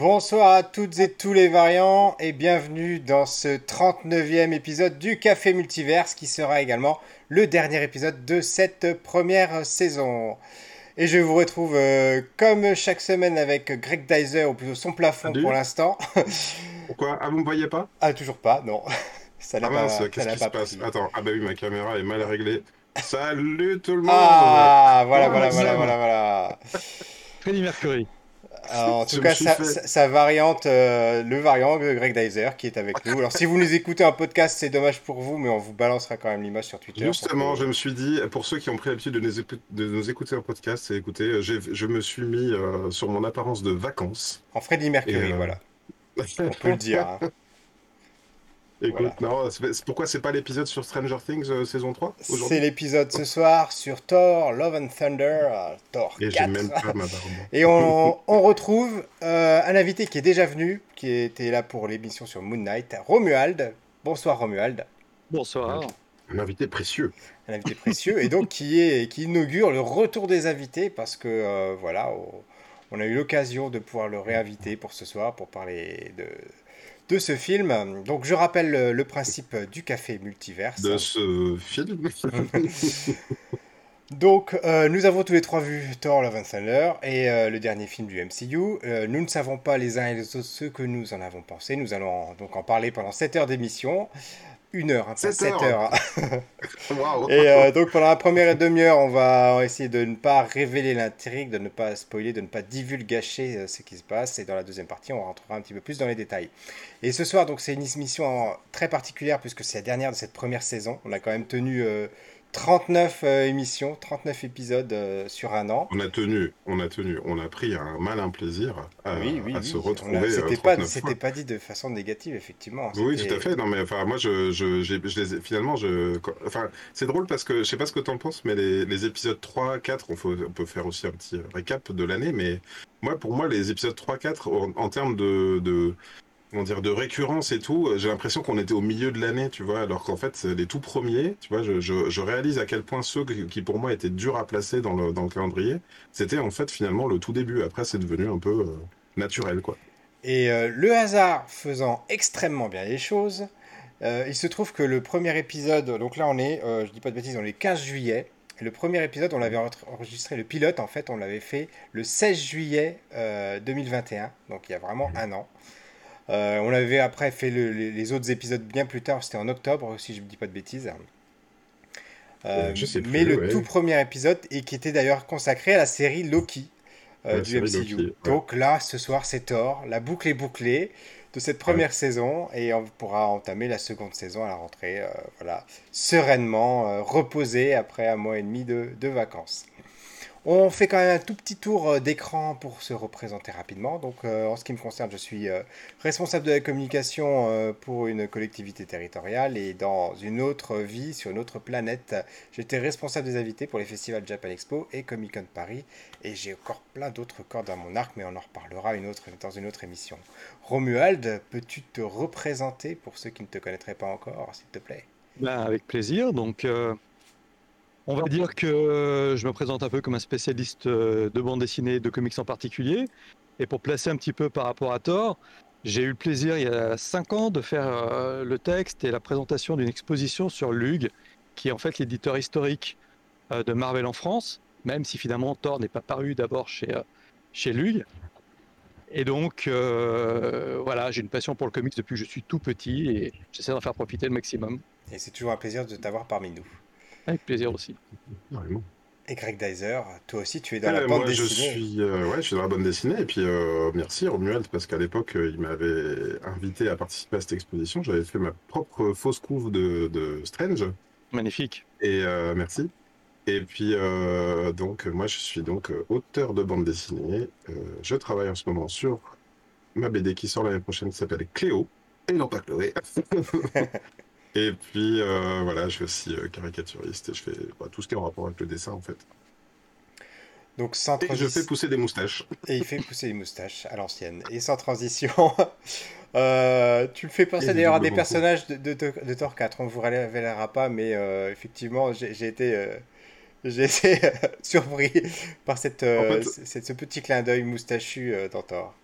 Bonsoir à toutes et tous les variants et bienvenue dans ce 39e épisode du Café Multiverse qui sera également le dernier épisode de cette première saison. Et je vous retrouve euh, comme chaque semaine avec Greg Dyser, ou plutôt son plafond Salut. pour l'instant. Pourquoi? Ah, vous me voyez pas? Ah, toujours pas, non. Ça Ah pas, mince, qu'est-ce qui se passe? pris. Attends, ah bah oui, ma caméra est mal réglée. Salut tout le monde Ah, voilà, Oh, voilà, voilà, voilà, voilà. Freddie Mercury. Alors, en tout cas, sa, sa- sa variante, euh, le variant de Greg Dyser qui est avec nous. Alors, si vous nous écoutez en podcast, c'est dommage pour vous, mais on vous balancera quand même l'image sur Twitter. Justement, que- je me suis dit, pour ceux qui ont pris l'habitude de, nous écou- de nous écouter en podcast, c'est écoutez, j'ai- je me suis mis euh, sur mon apparence de vacances. En Freddie Mercury, Et, euh, voilà. On peut le dire. hein. Écoute, non, c'est c'est- pourquoi c'est pas l'épisode sur Stranger Things euh, saison 3 C'est l'épisode ce soir sur Thor, Love and Thunder, euh, Thor Et j'ai 4. même pas ma barbe. Et on, on retrouve euh, un invité qui est déjà venu, qui était là pour l'émission sur Moon Knight, Romuald. Bonsoir Romuald, Bonsoir. Un invité précieux. un invité précieux, et donc qui, est, qui inaugure le retour des invités, parce que euh, voilà, on, on a eu l'occasion de pouvoir le réinviter pour ce soir, pour parler de, de ce film. Donc je rappelle le, le principe du café multiverse. De ce film. Donc, euh, nous avons tous les trois vu Thor Love and Thunder et euh, le dernier film du MCU. Euh, nous ne savons pas les uns et les autres ce que nous en avons pensé. Nous allons donc en parler pendant 7 heures d'émission. Une heure, hein, pas Sept 7 heures. Et euh, donc, pendant la première demi-heure, on va essayer de ne pas révéler l'intrigue, de ne pas spoiler, de ne pas divulgacher euh, ce qui se passe. Et dans la deuxième partie, on rentrera un petit peu plus dans les détails. Et ce soir, donc, c'est une émission euh, très particulière puisque c'est la dernière de cette première saison. On a quand même tenu euh, 39 euh, émissions, 39 épisodes euh, sur un an. On a tenu, on a tenu, on a pris un malin plaisir à, oui, oui, à oui. se retrouver. euh, C'était pas, 39 c'était fois. pas dit de façon négative, effectivement. Oui, tout à fait. Non, mais enfin, moi, je, je, j'ai- je les ai- finalement, je, quand- enfin, c'est drôle parce que je sais pas ce que t'en penses, mais les, les épisodes 3, 4, on, faut- on peut faire aussi un petit récap de l'année, mais moi, pour moi, les épisodes 3, 4, en, en termes de, de, comment dire, de récurrence et tout, j'ai l'impression qu'on était au milieu de l'année, tu vois, alors qu'en fait, c'est les tout premiers, tu vois, je, je, je réalise à quel point ceux qui, pour moi, étaient durs à placer dans le, dans le calendrier, c'était en fait, finalement, le tout début. Après, c'est devenu un peu euh, naturel, quoi. Et euh, le hasard faisant extrêmement bien les choses, euh, il se trouve que le premier épisode, donc là on est, euh, je dis pas de bêtises, on est 15 juillet. Et le premier épisode, on l'avait enre- enregistré, le pilote en fait, on l'avait fait le 16 juillet euh, 2021, donc il y a vraiment un an. Euh, on avait après fait le- les, les autres épisodes bien plus tard, c'était en octobre si je ne dis pas de bêtises. Euh, Euh, je sais mais le ouais. tout premier épisode, et qui était d'ailleurs consacré à la série Loki euh, du MCU. Loki, ouais. Donc là, ce soir, c'est Thor, la boucle est bouclée de cette première saison, et on pourra entamer la seconde saison à la rentrée, euh, voilà, sereinement, reposé après un mois et demi de, de vacances. On fait quand même un tout petit tour euh, d'écran pour se représenter rapidement. Donc, euh, en ce qui me concerne, je suis euh, responsable de la communication pour une collectivité territoriale et dans une autre vie, sur une autre planète, j'étais responsable des invités pour les festivals Japan Expo et Comic Con Paris. Et j'ai encore plein d'autres cordes à mon arc, mais on en reparlera dans une autre émission. Romuald, peux-tu te représenter pour ceux qui ne te connaîtraient pas encore, s'il te plaît? Ben, avec plaisir. Donc, on va dire que je me présente un peu comme un spécialiste euh, de bande dessinée de comics en particulier. Et pour placer un petit peu par rapport à Thor, j'ai eu le plaisir il y a cinq ans de faire euh, le texte et la présentation d'une exposition sur Lug, qui est en fait l'éditeur historique euh, de Marvel en France, même si finalement Thor n'est pas paru d'abord chez, euh, chez Lug. Et donc, euh, voilà, j'ai une passion pour le comics depuis que je suis tout petit et j'essaie d'en faire profiter le maximum. Et c'est toujours un plaisir de t'avoir parmi nous. Avec plaisir aussi. Vraiment. Et Greg Dyser, toi aussi, tu es dans Euh, la bande moi, je dessinée. suis, euh, ouais, je suis dans la bande dessinée. Et puis, euh, merci Romuald, parce qu'à l'époque, euh, il m'avait invité à participer à cette exposition. J'avais fait ma propre fausse couve de, de Strange. Magnifique. Et euh, merci. Et puis, euh, donc, moi, je suis donc auteur de bande dessinée. Euh, je travaille en ce moment sur ma BD qui sort l'année prochaine, qui s'appelle Cléo. Et non pas Chloé. Et puis, euh, voilà, je suis aussi euh, caricaturiste et je fais bah, tout ce qui est en rapport avec le dessin, en fait. Donc sans Et je fais pousser des moustaches. Et il fait pousser les moustaches à l'ancienne. Et sans transition, euh, tu le fais penser d'ailleurs à des personnages de, de, de Thor 4. On ne vous révélera pas, mais euh, effectivement, j'ai été, euh, j'ai été surpris par cette, En fait- cette- ce petit clin d'œil moustachu dans Thor.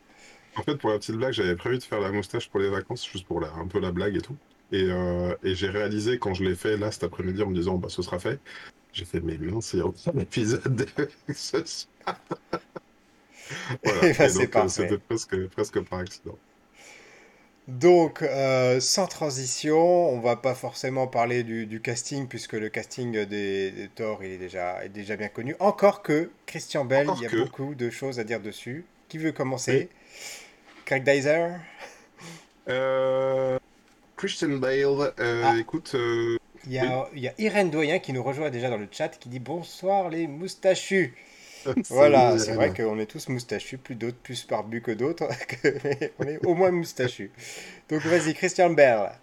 En fait, pour la petite blague, j'avais prévu de faire la moustache pour les vacances, juste pour la, un peu la blague et tout. Et, euh, et j'ai réalisé quand je l'ai fait là cet après-midi en me disant bah ce sera fait. J'ai fait mais non, c'est un épisode de ce soir. voilà. Euh, c'était presque, presque par accident. Donc, euh, sans transition, on va pas forcément parler du, du casting, puisque le casting des, des Thor il est déjà, est déjà bien connu. Encore que Christian Bell, Encore il y a que. beaucoup de choses à dire dessus. Qui veut commencer? Craig Dyser? Euh, Christian Bale, euh, Ah. écoute, euh, Il y a, il y a Irène Doyen qui nous rejoint déjà dans le chat, qui dit bonsoir les moustachus. Voilà, c'est vrai qu'on est tous moustachus, plus d'autres, plus barbus que d'autres, on est au moins moustachus. Donc vas-y, Christian. Euh,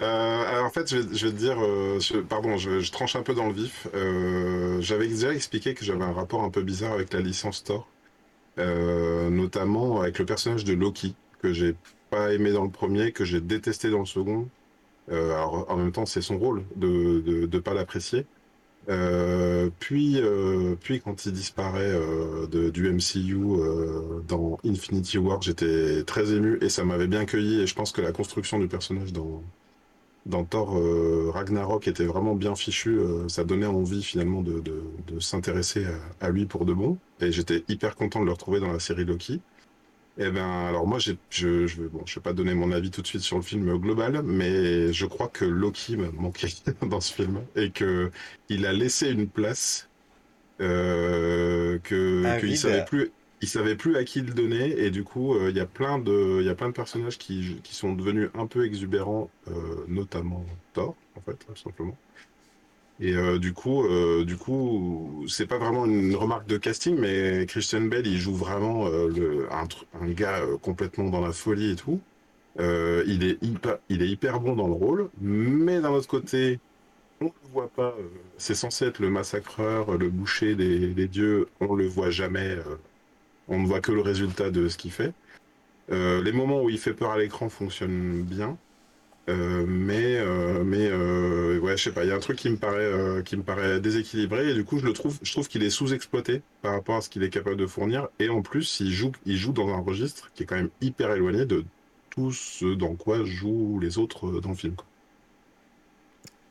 alors en fait, je vais, je vais te dire, euh, je- pardon, je, je tranche un peu dans le vif. Euh, j'avais déjà expliqué que j'avais un rapport un peu bizarre avec la licence Thor, euh, notamment avec le personnage de Loki, que j'ai pas aimé dans le premier, que j'ai détesté dans le second. Euh, alors en même temps, c'est son rôle de de, de pas l'apprécier. Euh, puis, euh, puis quand il disparaît de- du MCU dans Infinity War, j'étais très ému et ça m'avait bien cueilli. Et je pense que la construction du personnage dans dans Thor Ragnarok était vraiment bien fichu. euh, ça donnait envie finalement de, de, s'intéresser à lui pour de bon. Et j'étais hyper content de le retrouver dans la série Loki. Et ben alors moi je je vais bon je vais pas donner mon avis tout de suite sur le film global, mais je crois que Loki m'a manqué dans ce film et que il a laissé une place euh, que Un qu'il savait plus il savait plus à qui le donner et du coup euh, il y a plein de il y a plein de personnages qui qui sont devenus un peu exubérants euh, notamment Thor en fait tout simplement et euh, du coup euh, du coup c'est pas vraiment une remarque de casting mais Christian Bale il joue vraiment euh, le un gars euh, complètement dans la folie et tout il est hyper il est hyper bon dans le rôle mais d'un autre côté on le voit pas c'est censé être le massacreur le boucher des, des dieux on le voit jamais on ne voit que le résultat de ce qu'il fait. Les moments où il fait peur à l'écran fonctionnent bien, Euh, mais euh, mais euh, ouais, je sais pas, il y a un truc qui me paraît euh, qui me paraît déséquilibré et du coup je le trouve, je trouve qu'il est sous-exploité par rapport à ce qu'il est capable de fournir et en plus il joue il joue dans un registre qui est quand même hyper éloigné de tout ce dans quoi jouent les autres dans le film. quoi.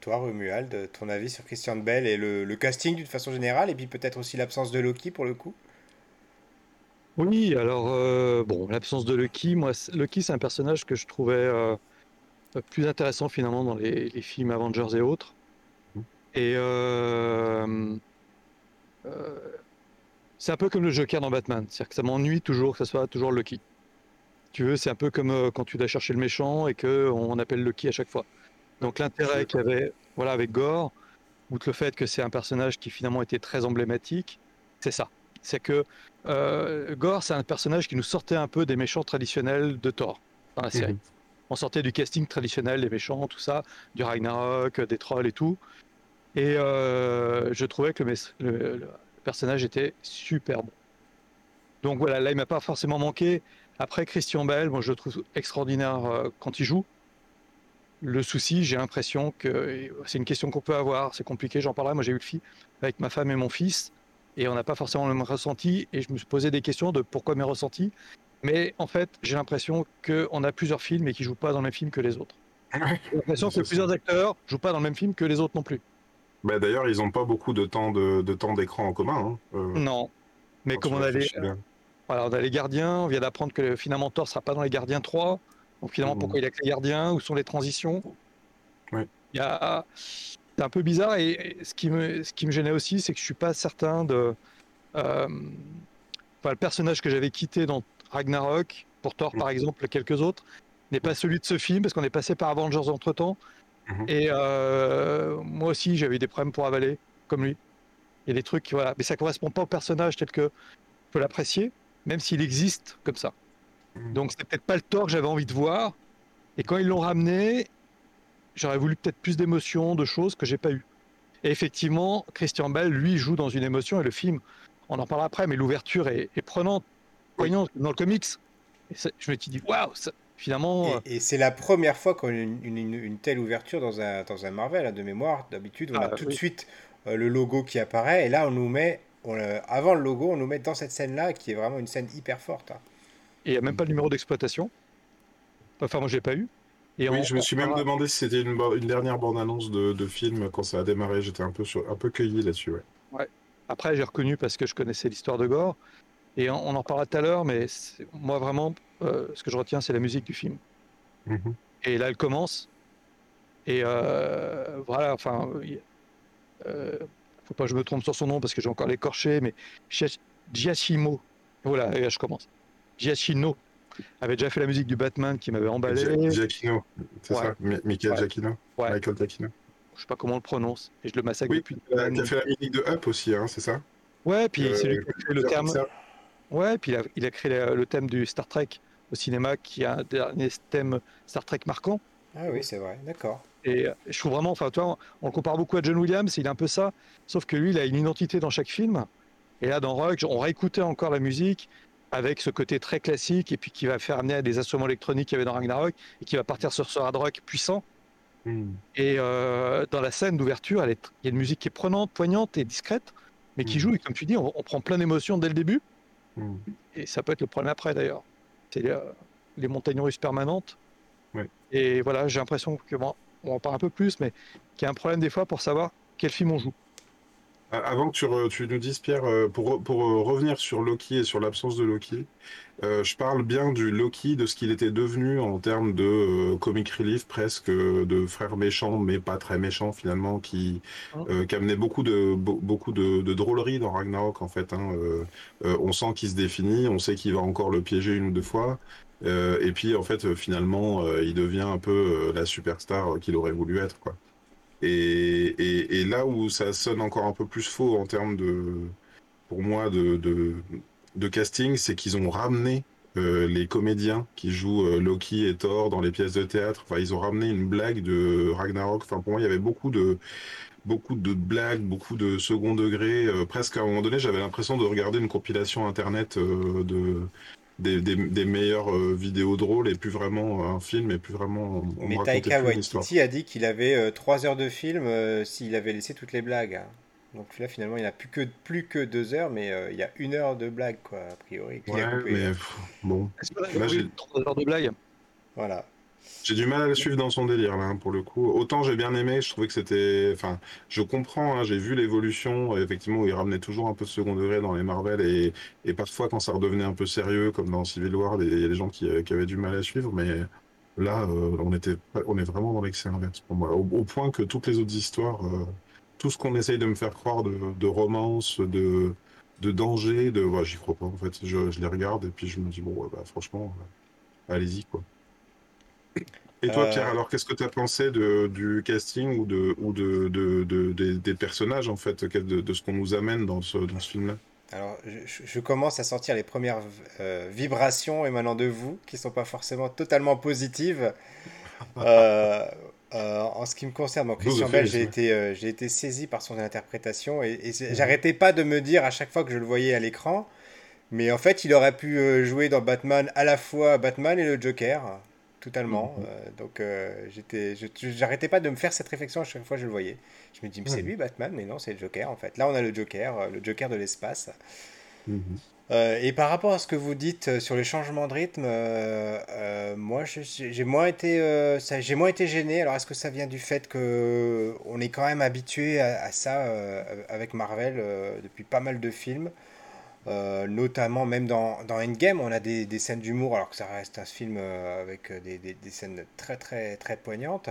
Toi, Romuald, ton avis sur Christian Bell et le, le casting d'une façon générale, et puis peut-être aussi l'absence de Loki pour le coup? Oui, alors, euh, bon, l'absence de Loki, moi, Loki, c'est un personnage que je trouvais euh, plus intéressant finalement dans les, les films Avengers et autres. Mhm. Et euh, euh, c'est un peu comme le Joker dans Batman, c'est-à-dire que ça m'ennuie toujours que ça soit toujours Loki. Tu veux, c'est un peu comme euh, quand tu dois chercher le méchant et que on appelle Loki à chaque fois. Donc l'intérêt qu'il y avait, voilà, avec Gore, outre le fait que c'est un personnage qui finalement était très emblématique, c'est ça. C'est que euh, Gore, c'est un personnage qui nous sortait un peu des méchants traditionnels de Thor dans la série. Mhm. On sortait du casting traditionnel des méchants, tout ça, du Ragnarok, des trolls et tout. Et euh, je trouvais que le, personnage était super bon. Donc voilà, là, il m'a pas forcément manqué. Après, Christian Bell, moi, je le trouve extraordinaire euh, quand il joue. Le souci, j'ai l'impression que c'est une question qu'on peut avoir, c'est compliqué, j'en parlerai. Moi, j'ai eu le film avec ma femme et mon fils, et on n'a pas forcément le même ressenti, et je me suis posé des questions de pourquoi mes ressentis. Mais en fait, j'ai l'impression qu'on a plusieurs films et qu'ils jouent pas dans le même film que les autres. J'ai l'impression que plusieurs acteurs jouent pas dans le même film que les autres non plus. Bah, d'ailleurs ils ont pas beaucoup de temps de, de temps d'écran en commun. Hein, euh, Non. Mais comme on a les, voilà, on a les gardiens, on vient d'apprendre que finalement Thor sera pas dans les gardiens 3. Donc finalement, pourquoi il y a que les gardiens Où sont les transitions? Il y a... C'est un peu bizarre et et ce qui me, ce qui me gênait aussi, c'est que je suis pas certain de. euh, Enfin, le personnage que j'avais quitté dans Ragnarok, pour Thor par exemple, quelques autres, n'est pas celui de ce film parce qu'on est passé par Avengers entre temps. Mhm. Et euh, moi aussi, j'avais eu des problèmes pour avaler, comme lui. Il y a des trucs, voilà. Mais ça correspond pas au personnage tel que je peux l'apprécier, même s'il existe comme ça. Mhm. Donc c'est peut-être pas le Thor que j'avais envie de voir. Et quand ils l'ont ramené, j'aurais voulu peut-être plus d'émotions, de choses que j'ai pas eu. Et effectivement, Christian Bell, lui, joue dans une émotion et le film, on en parlera après, mais l'ouverture est, est prenante, dans le comics. Et je me suis dit, waouh, ça- finalement, euh, Et, et c'est la première fois qu'on a une, une- une- une telle ouverture dans un, dans un Marvel, hein, de mémoire. D'habitude, on a Ah, tout de suite euh, le logo qui apparaît, et là, on nous met, on, euh, avant le logo, on nous met dans cette scène-là, qui est vraiment une scène hyper forte. hein. Et il n'y a même pas le numéro d'exploitation. Enfin, moi, je l'ai pas eu. Et oui, je me suis même demandé si c'était une, une, dernière bande-annonce de, de, film quand ça a démarré. J'étais un peu, un peu cueilli là-dessus. Ouais. ouais. Après, j'ai reconnu parce que je connaissais l'histoire de Gore. Et on, en reparlera tout à l'heure, mais moi, vraiment, euh, ce que je retiens, c'est la musique du film. Mhm. Et là, elle commence. Et euh, voilà, enfin, euh, faut pas que je me trompe sur son nom parce que j'ai encore l'écorché, mais Giacchino. Voilà, et là, je commence. Giacchino avait déjà fait la musique du Batman qui m'avait emballé. Giacchino, c'est ça Michael Giacchino Michael Giacchino. Je sais pas comment on le prononce, et je le massacre oui, depuis. Tu as fait la musique de Up aussi, hein, c'est ça Ouais, puis c'est lui qui a créé le terme. Ouais, puis il a, il a créé le thème du Star Trek au cinéma, qui a un dernier thème Star Trek marquant. Ah oui, c'est vrai, d'accord. Et je trouve vraiment, enfin, toi, on le compare beaucoup à John Williams, il est un peu ça, sauf que lui, il a une identité dans chaque film. Et là, dans Rock, on réécoutait encore la musique avec ce côté très classique et puis qui va faire amener à des instruments électroniques qu'il y avait dans Ragnarok et qui va partir sur ce hard rock puissant. Hmm. Et euh, dans la scène d'ouverture, il y a une musique qui est prenante, poignante et discrète, mais qui hmm. joue, et comme tu dis, on, prend plein d'émotions dès le début. Hmm. Et ça peut être le problème après d'ailleurs. C'est les, montagnes russes permanentes. Et voilà, j'ai l'impression que, bon, on en parle un peu plus, mais qu'il y a un problème des fois pour savoir quel film on joue. Avant que tu, nous dises, Pierre, euh, pour, pour euh, revenir sur Loki et sur l'absence de Loki, euh, je parle bien du Loki, de ce qu'il était devenu en termes de comic relief, presque de frère méchant, mais pas très méchant finalement, qui, oh. qui amenait beaucoup de, beaucoup de, drôlerie dans Ragnarok en fait. Hein, on sent qu'il se définit, on sait qu'il va encore le piéger une ou deux fois. et puis en fait, finalement, il devient un peu la superstar qu'il aurait voulu être. quoi. Et, là où ça sonne encore un peu plus faux en termes de, pour moi, de, de, casting, c'est qu'ils ont ramené euh, les comédiens qui jouent euh, Loki et Thor dans les pièces de théâtre. Enfin, ils ont ramené une blague de Ragnarok. Enfin, pour moi, il y avait beaucoup de beaucoup de blagues, beaucoup de second degré. Euh, presque à un moment donné, j'avais l'impression de regarder une compilation internet de des, meilleures euh, vidéos drôles et plus vraiment un film et plus vraiment. On Mais Taika Waititi a dit qu'il avait 3 euh, heures de film euh, s'il avait laissé toutes les blagues. Hein. Donc là, finalement, il n'a plus que, plus que 2 heures, mais il y a une heure de blagues, quoi, a priori. Ouais, mais bon. Là, j'ai 3 heures de blagues? Voilà. J'ai du mal à le suivre dans son délire là, pour le coup. Autant j'ai bien aimé, je trouvais que c'était, enfin, je comprends, hein, j'ai vu l'évolution, effectivement, où il ramenait toujours un peu de second degré dans les Marvel et, parfois quand ça redevenait un peu sérieux, comme dans Civil War, il y a des gens qui, euh, qui, avaient du mal à suivre, mais là, euh, on était, on est vraiment dans l'excès inverse pour moi, au, point que toutes les autres histoires, euh, tout ce qu'on essaye de me faire croire de, romance, de, danger, de, j'y crois pas en fait. Je, les regarde et puis je me dis bon, bah, franchement, allez-y quoi. Et toi, Pierre, euh. alors qu'est-ce que tu as pensé de, du casting ou, de, ou de, de, des personnages, en fait, de, ce qu'on nous amène dans ce, dans ce film-là? Alors, je, commence à sentir les premières euh, vibrations émanant de vous, qui ne sont pas forcément totalement positives. Euh, en ce qui me concerne, Christian Bell, j'ai été, j'ai été saisi par son interprétation et, et mhm. j'arrêtais pas de me dire à chaque fois que je le voyais à l'écran, mais en fait, il aurait pu jouer dans Batman à la fois Batman et le Joker totalement. Mhm. Euh, donc euh, j'étais, j'arrêtais pas de me faire cette réflexion à chaque fois que je le voyais. Je me dis, mais c'est lui Batman, mais non, c'est le Joker en fait. Là, on a le Joker, euh, le Joker de l'espace. Mhm. et par rapport à ce que vous dites sur les changements de rythme, moi, j'ai moins été, j'ai moins été gêné. Alors, est-ce que ça vient du fait que on est quand même habitué à, à ça avec Marvel depuis pas mal de films? Euh, notamment même dans, dans, Endgame, on a des, des scènes d'humour, alors que ça reste un film euh, avec des, des, des, scènes très très très poignantes.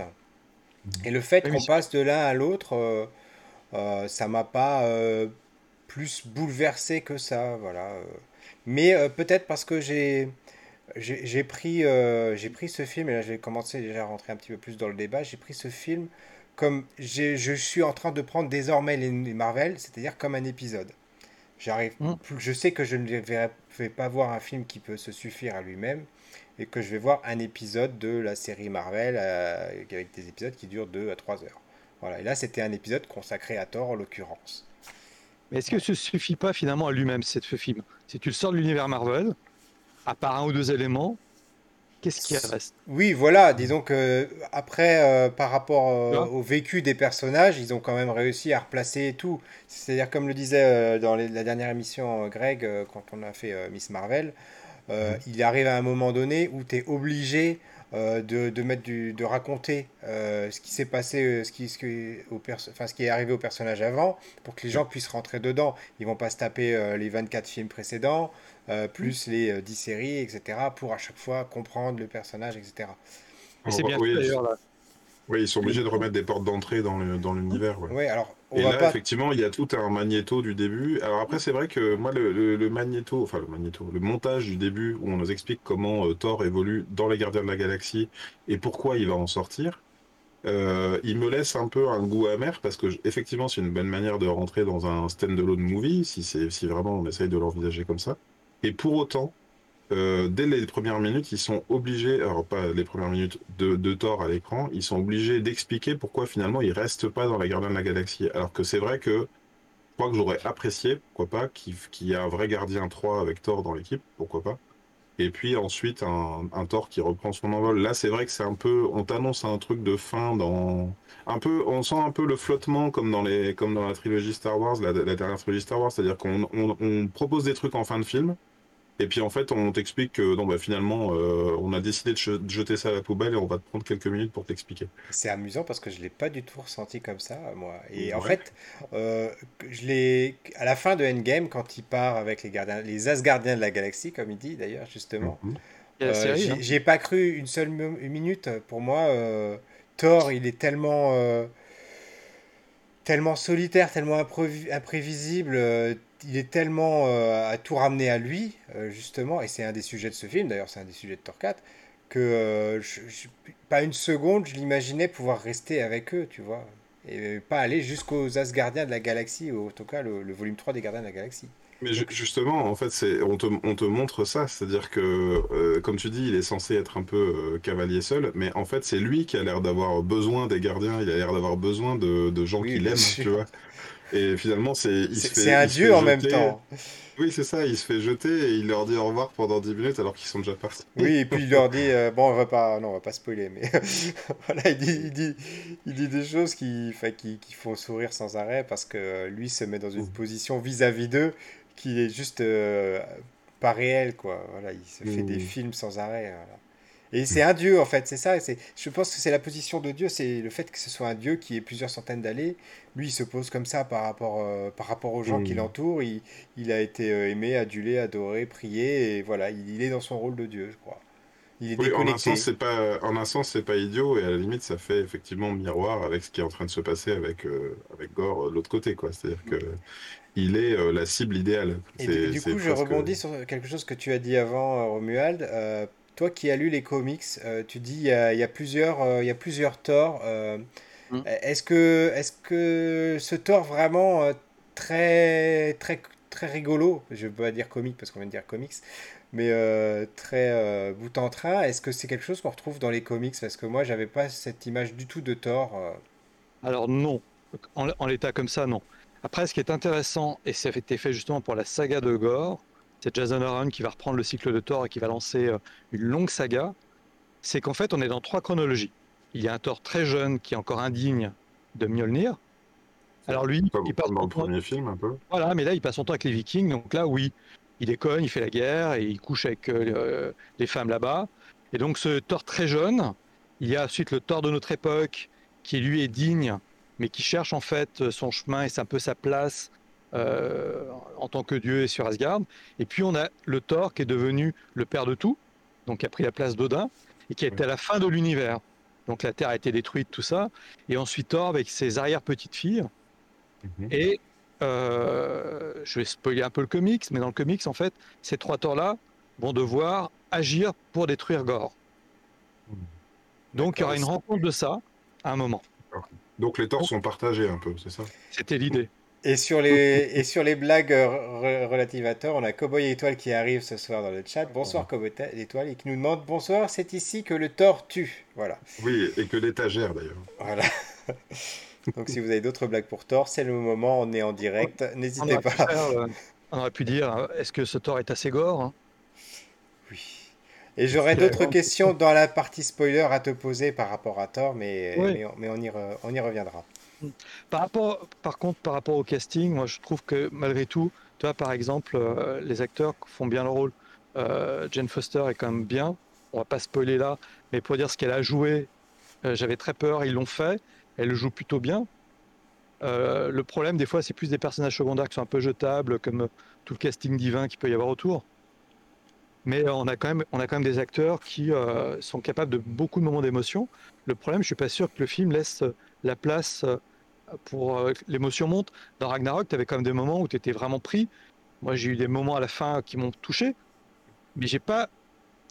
Mhm. Et le fait qu'on passe de l'un à l'autre, euh, ça m'a pas plus bouleversé que ça, voilà. Mais peut-être parce que j'ai j'ai pris j'ai pris ce film et là j'ai commencé déjà à rentrer un petit peu plus dans le débat. J'ai pris ce film comme je suis en train de prendre désormais les Marvel, c'est-à-dire comme un épisode. J'arrive, mm. je sais que je ne vais, pas voir un film qui peut se suffire à lui-même et que je vais voir un épisode de la série Marvel euh, avec des épisodes qui durent 2 à 3 heures. Voilà, et là c'était un épisode consacré à Thor en l'occurrence. Mais est-ce que ce suffit pas finalement à lui-même, ce film? Si tu le sors de l'univers Marvel, à part un ou deux éléments, Qu'est-ce qui reste? Oui, voilà. Disons que après, euh, par rapport euh, au vécu des personnages, ils ont quand même réussi à replacer tout. C'est-à-dire, comme le disait euh, dans la dernière émission Greg, quand on a fait Miss Marvel, euh, il arrive à un moment donné où tu es obligé euh, de, de, mettre du, de raconter euh, ce qui s'est passé, ce qui, ce, qui, au enfin, ce qui est arrivé au personnage avant, pour que les gens puissent rentrer dedans. Ils vont pas se taper les 24 films précédents, plus les 10 séries, etc., pour à chaque fois comprendre le personnage, etc. c'est bien oui, d'ailleurs là. Oui, ils sont obligés de remettre des portes d'entrée dans l'univers. Dans ouais. alors et là, effectivement, il y a tout un magnéto du début. Alors après, c'est vrai que moi, le, le, magnéto, enfin le magnéto, le montage du début où on nous explique comment euh, Thor évolue dans les Gardiens de la Galaxie et pourquoi il va en sortir, euh, il me laisse un peu un goût amer parce que effectivement, c'est une bonne manière de rentrer dans un stand-alone movie si c'est si vraiment on essaye de l'envisager comme ça. Et pour autant, euh, dès les premières minutes, ils sont obligés, alors pas les premières minutes de, Thor à l'écran, ils sont obligés d'expliquer pourquoi finalement ils restent pas dans la Gardien de la Galaxie. Alors que c'est vrai que je crois que j'aurais apprécié, pourquoi pas, qu'il y ait un vrai gardien 3 avec Thor dans l'équipe, pourquoi pas. Et puis ensuite un, Thor qui reprend son envol. Là, c'est vrai que c'est un peu, on t'annonce un truc de fin dans, un peu, on sent un peu le flottement comme dans les, comme dans la trilogie Star Wars, la, dernière trilogie Star Wars, c'est-à-dire qu'on on, on propose des trucs en fin de film et puis en fait, on t'explique que non, bah, finalement, euh, on a décidé de, jeter ça à la poubelle et on va te prendre quelques minutes pour t'expliquer. C'est amusant parce que je ne l'ai pas du tout ressenti comme ça, moi. Et en fait, euh, je l'ai à la fin de Endgame, quand il part avec les, gardiens, les Asgardiens de la galaxie, comme il dit d'ailleurs, justement. Euh, hein. J'ai pas cru une seule minute. Pour moi, Thor, il est tellement tellement solitaire, tellement imprévisible il est tellement euh, à tout ramener à lui, euh, justement, et c'est un des sujets de ce film, d'ailleurs c'est un des sujets de Thor 4, que euh, pas une seconde je l'imaginais pouvoir rester avec eux, tu vois, et pas aller jusqu'aux Asgardiens de la galaxie, ou en tout cas le, volume 3 des Gardiens de la galaxie. Mais justement, en fait, c'est on te, on te montre ça, c'est-à-dire que, comme tu dis, il est censé être un peu cavalier seul, mais en fait, c'est lui qui a l'air d'avoir besoin des gardiens, il a l'air d'avoir besoin de, de gens qui l'aiment, tu vois. Et finalement, c'est. C'est un dieu en même temps. Oui, c'est ça, il se fait jeter et il leur dit au revoir pendant 10 minutes alors qu'ils sont déjà partis. Oui, et puis il leur dit, euh, bon, on va pas, non, on va pas spoiler, mais voilà, il dit, il dit, il dit des choses qui, qui, qui, font sourire sans arrêt parce que lui se met dans une position vis-à-vis d'eux qui est juste euh, pas réelle, quoi. Voilà, il se fait des films sans arrêt. Voilà. Et c'est un dieu, en fait, c'est ça. Je pense que c'est la position de Dieu, c'est le fait que ce soit un dieu qui ait plusieurs centaines d'années. Lui, il se pose comme ça par rapport, euh, par rapport aux gens qui l'entourent. Il, il, a été euh, aimé, adulé, adoré, prié, et voilà, il, est dans son rôle de Dieu, je crois. Il est oui, en un sens, c'est pas, en un sens, c'est pas idiot, et à la limite, ça fait effectivement miroir avec ce qui est en train de se passer avec, euh, avec Gore de l'autre côté, quoi. C'est-à-dire que il est la cible idéale. Et du, coup, je rebondis sur quelque chose que tu as dit avant, Romuald toi qui as lu les comics, euh, tu dis il y a, plusieurs, euh, il y a plusieurs Thor. Euh, mm. Est-ce que, est que ce Thor vraiment très, très, très rigolo, je ne veux pas dire comique parce qu'on vient de dire comics, mais très bout en train, est-ce que c'est quelque chose qu'on retrouve dans les comics? Parce que moi, j'avais pas cette image du tout de Thor. Alors non, en, en l'état comme ça, non. Après, ce qui est intéressant, et ça a été fait justement pour la saga de Gore, c'est Jason Aaron qui va reprendre le cycle de Thor et qui va lancer euh, une longue saga, c'est qu'en fait, on est dans trois chronologies. Il y a un Thor très jeune qui est encore indigne de Mjolnir. Alors lui, il passe dans le premier film un peu. Voilà, mais là, il passe son temps avec les Vikings. Donc là, oui, il déconne, il fait la guerre et il couche avec euh, les femmes là-bas. Et donc ce Thor très jeune, il y a ensuite le Thor de notre époque qui lui est digne, mais qui cherche en fait son chemin et c'est un peu sa place euh, en tant que dieu et sur Asgard. Et puis on a le Thor qui est devenu le père de tout, donc qui a pris la place d'Odin, et qui est à la fin de l'univers. Donc la Terre a été détruite, tout ça. Et ensuite Thor avec ses arrière-petites-filles. Mhm. Et euh, je vais spoiler un peu le comics, mais dans le comics, en fait, ces trois Thors-là vont devoir agir pour détruire Gore. Donc il y aura une rencontre de ça à un moment. Donc les Thors sont partagés un peu, c'est ça? C'était l'idée. Et sur les, et sur les blagues relatives à Thor, on a Cowboy Étoile qui arrive ce soir dans le chat. Bonsoir Cowboy Étoile et qui nous demande Bonsoir, c'est ici que le Thor tue. Voilà. Oui, et que l'étagère d'ailleurs. Voilà. Donc si vous avez d'autres blagues pour Thor, c'est le moment, on est en direct, n'hésitez pas. Euh, on aurait pu dire hein, est-ce que ce Thor est assez gore hein? Oui. Et j'aurais d'autres questions dans la partie spoiler à te poser par rapport à Thor, mais, mais, on, y on y reviendra. Par, rapport, par contre, par rapport au casting, moi je trouve que malgré tout, tu vois, par exemple, euh, les acteurs font bien leur rôle. euh, Jane Foster est quand même bien. On va pas spoiler là, mais pour dire ce qu'elle a joué, euh, j'avais très peur. Ils l'ont fait. Elle le joue plutôt bien. Euh, le problème, des fois, c'est plus des personnages secondaires qui sont un peu jetables, comme tout le casting divin qu'il peut y avoir autour. Mais on a quand même, on a quand même des acteurs qui sont capables de beaucoup de moments d'émotion. Le problème, je suis pas sûr que le film laisse la place pour euh, l'émotion monte. Dans Ragnarok, tu avais quand même des moments où tu étais vraiment pris. Moi, j'ai eu des moments à la fin qui m'ont touché, mais j'ai pas.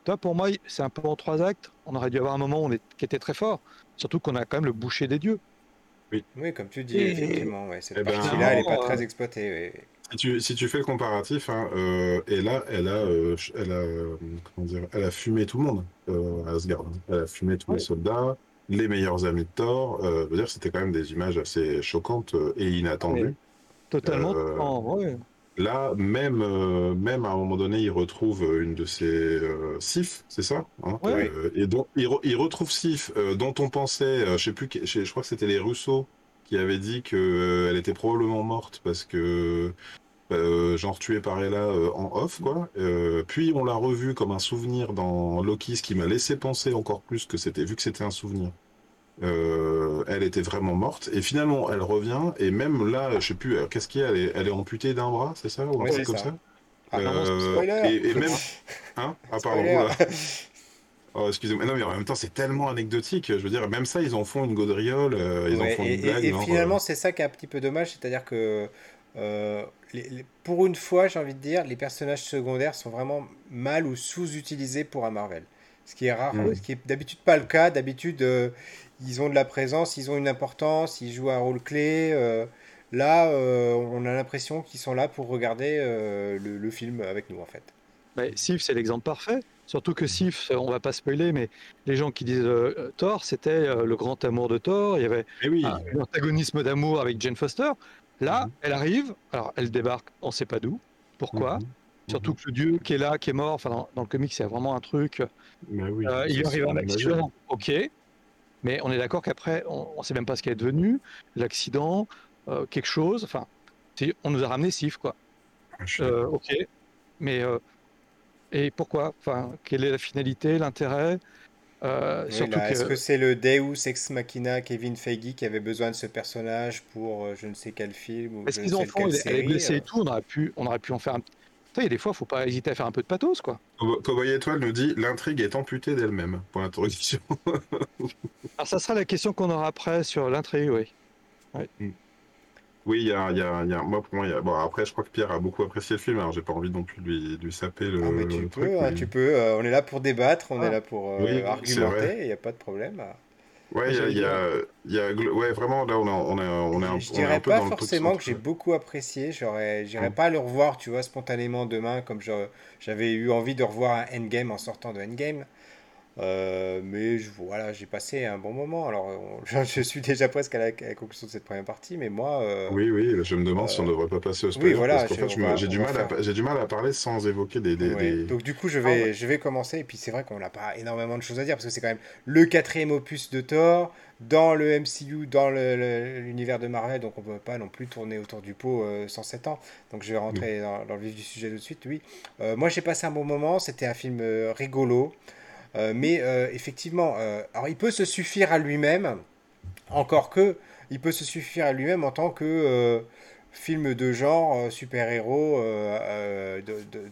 Toi, pour moi, c'est un peu en trois actes. On aurait dû avoir un moment où on est... qui était très fort, surtout qu'on a quand même le boucher des dieux. Oui, oui comme tu dis, effectivement, cette eh ben, partie-là, elle n'est pas très exploitée. Si tu, si tu, fais le comparatif, hein, euh, et là, elle a, euh, elle, a, comment dire, elle a fumé tout le monde à Asgard. Elle a fumé tous les soldats, les meilleurs amis de Thor. Euh, dire, c'était quand même des images assez choquantes euh, et inattendues. Totalement. Euh, là, même, euh, même à un moment donné, il retrouve une de ses Sif, c'est ça hein Et donc, il, il, retrouve Sif, dont on pensait, je sais plus, je, crois que c'était les Russo qui avaient dit qu'elle était probablement morte parce que genre tuée par Ella en off quoi. puis on l'a revu comme un souvenir dans Loki, ce qui m'a laissé penser encore plus que c'était vu que c'était un souvenir. Euh, elle était vraiment morte et finalement elle revient et même là je sais plus euh, qu'est-ce qu'il y a elle est, elle est amputée d'un bras c'est ça ou un truc comme ça, ah, euh, et, et, même hein ah pardon. Oh, excusez-moi. Non, mais en même temps, c'est tellement anecdotique. Je veux dire, même ça, ils en font une gaudriole, ils en font une blague. Et, finalement, c'est ça qui est un petit peu dommage, c'est-à-dire que pour une fois, j'ai envie de dire, les personnages secondaires sont vraiment mal ou sous-utilisés pour un Marvel. Ce qui est rare, mm. ce qui est d'habitude pas le cas. D'habitude, ils ont de la présence, ils ont une importance, ils jouent un rôle clé. Euh, là, euh, on a l'impression qu'ils sont là pour regarder euh, le, film avec nous, en fait. Sif, c'est l'exemple parfait. Surtout que Sif, on va pas spoiler, mais les gens qui disent Thor, c'était le grand amour de Thor. Il y avait eh oui. un antagonisme d'amour avec Jane Foster. Là, mhm. elle arrive, alors elle débarque, on ne sait pas d'où, pourquoi. Mhm. Surtout mhm. que le dieu qui est là, qui est mort, enfin dans, le comic, c'est vraiment un truc. Mais oui, il arrive un accident, ok. Mais on est d'accord qu'après, on ne sait même pas ce qui est devenu, l'accident, euh, quelque chose. Enfin, on nous a ramené Sif, quoi. Ah, euh, ok. Mais euh, et pourquoi Enfin, quelle est la finalité, l'intérêt? Est-ce que c'est le Deus ex machina Kevin Feige qui avait besoin de ce personnage pour je ne sais quel film ou Est-ce qu'ils en font Elle est blessée et tout. On aurait pu, on aurait pu en faire un il y a des fois, faut pas hésiter à faire un peu de pathos, quoi. Cowboy Étoile nous dit l'intrigue est amputée d'elle-même. Pour l'introduction. Alors, ça sera la question qu'on aura après sur l'intrigue, oui. Hmm. Oui, il y a, y, a, y a, moi pour moi, y a, bon après je crois que Pierre a beaucoup apprécié le film, alors j'ai pas envie non plus de lui, lui saper le. Ah, mais tu peux, hein, tu peux. Euh, on est là pour débattre, on est ah. là pour euh, argumenter, il n'y a pas de problème. Ouais, il y a, y a, ouais, vraiment, là, on, a, on, a, on, a, je dirais pas forcément que j'ai beaucoup apprécié. J'aurais, j'irais pas le revoir, tu vois, spontanément demain, comme j'avais eu envie de revoir un Endgame en sortant de Endgame. Euh, mais je, voilà, j'ai passé un bon moment. Alors, je, suis déjà presque à la, conclusion de cette première partie, mais moi. Euh, oui, oui, je me demande si on ne euh, devrait pas passer au spoiler. Oui, voilà, parce fait, j'ai du, mal à, du mal à parler sans évoquer des. des, Donc, du coup, je vais, ah, je vais commencer. Et puis, c'est vrai qu'on n'a pas énormément de choses à dire, parce que c'est quand même le quatrième opus de Thor dans le MCU, dans l'univers de Marvel, donc on ne peut pas non plus tourner autour du pot euh, 107 ans. Donc je vais rentrer dans, dans, le vif du sujet tout de suite, oui. moi j'ai passé un bon moment, c'était un film rigolo. Euh, mais euh, effectivement, euh, alors il peut se suffire à lui-même, encore que, il peut se suffire à lui-même en tant que film de genre super-héros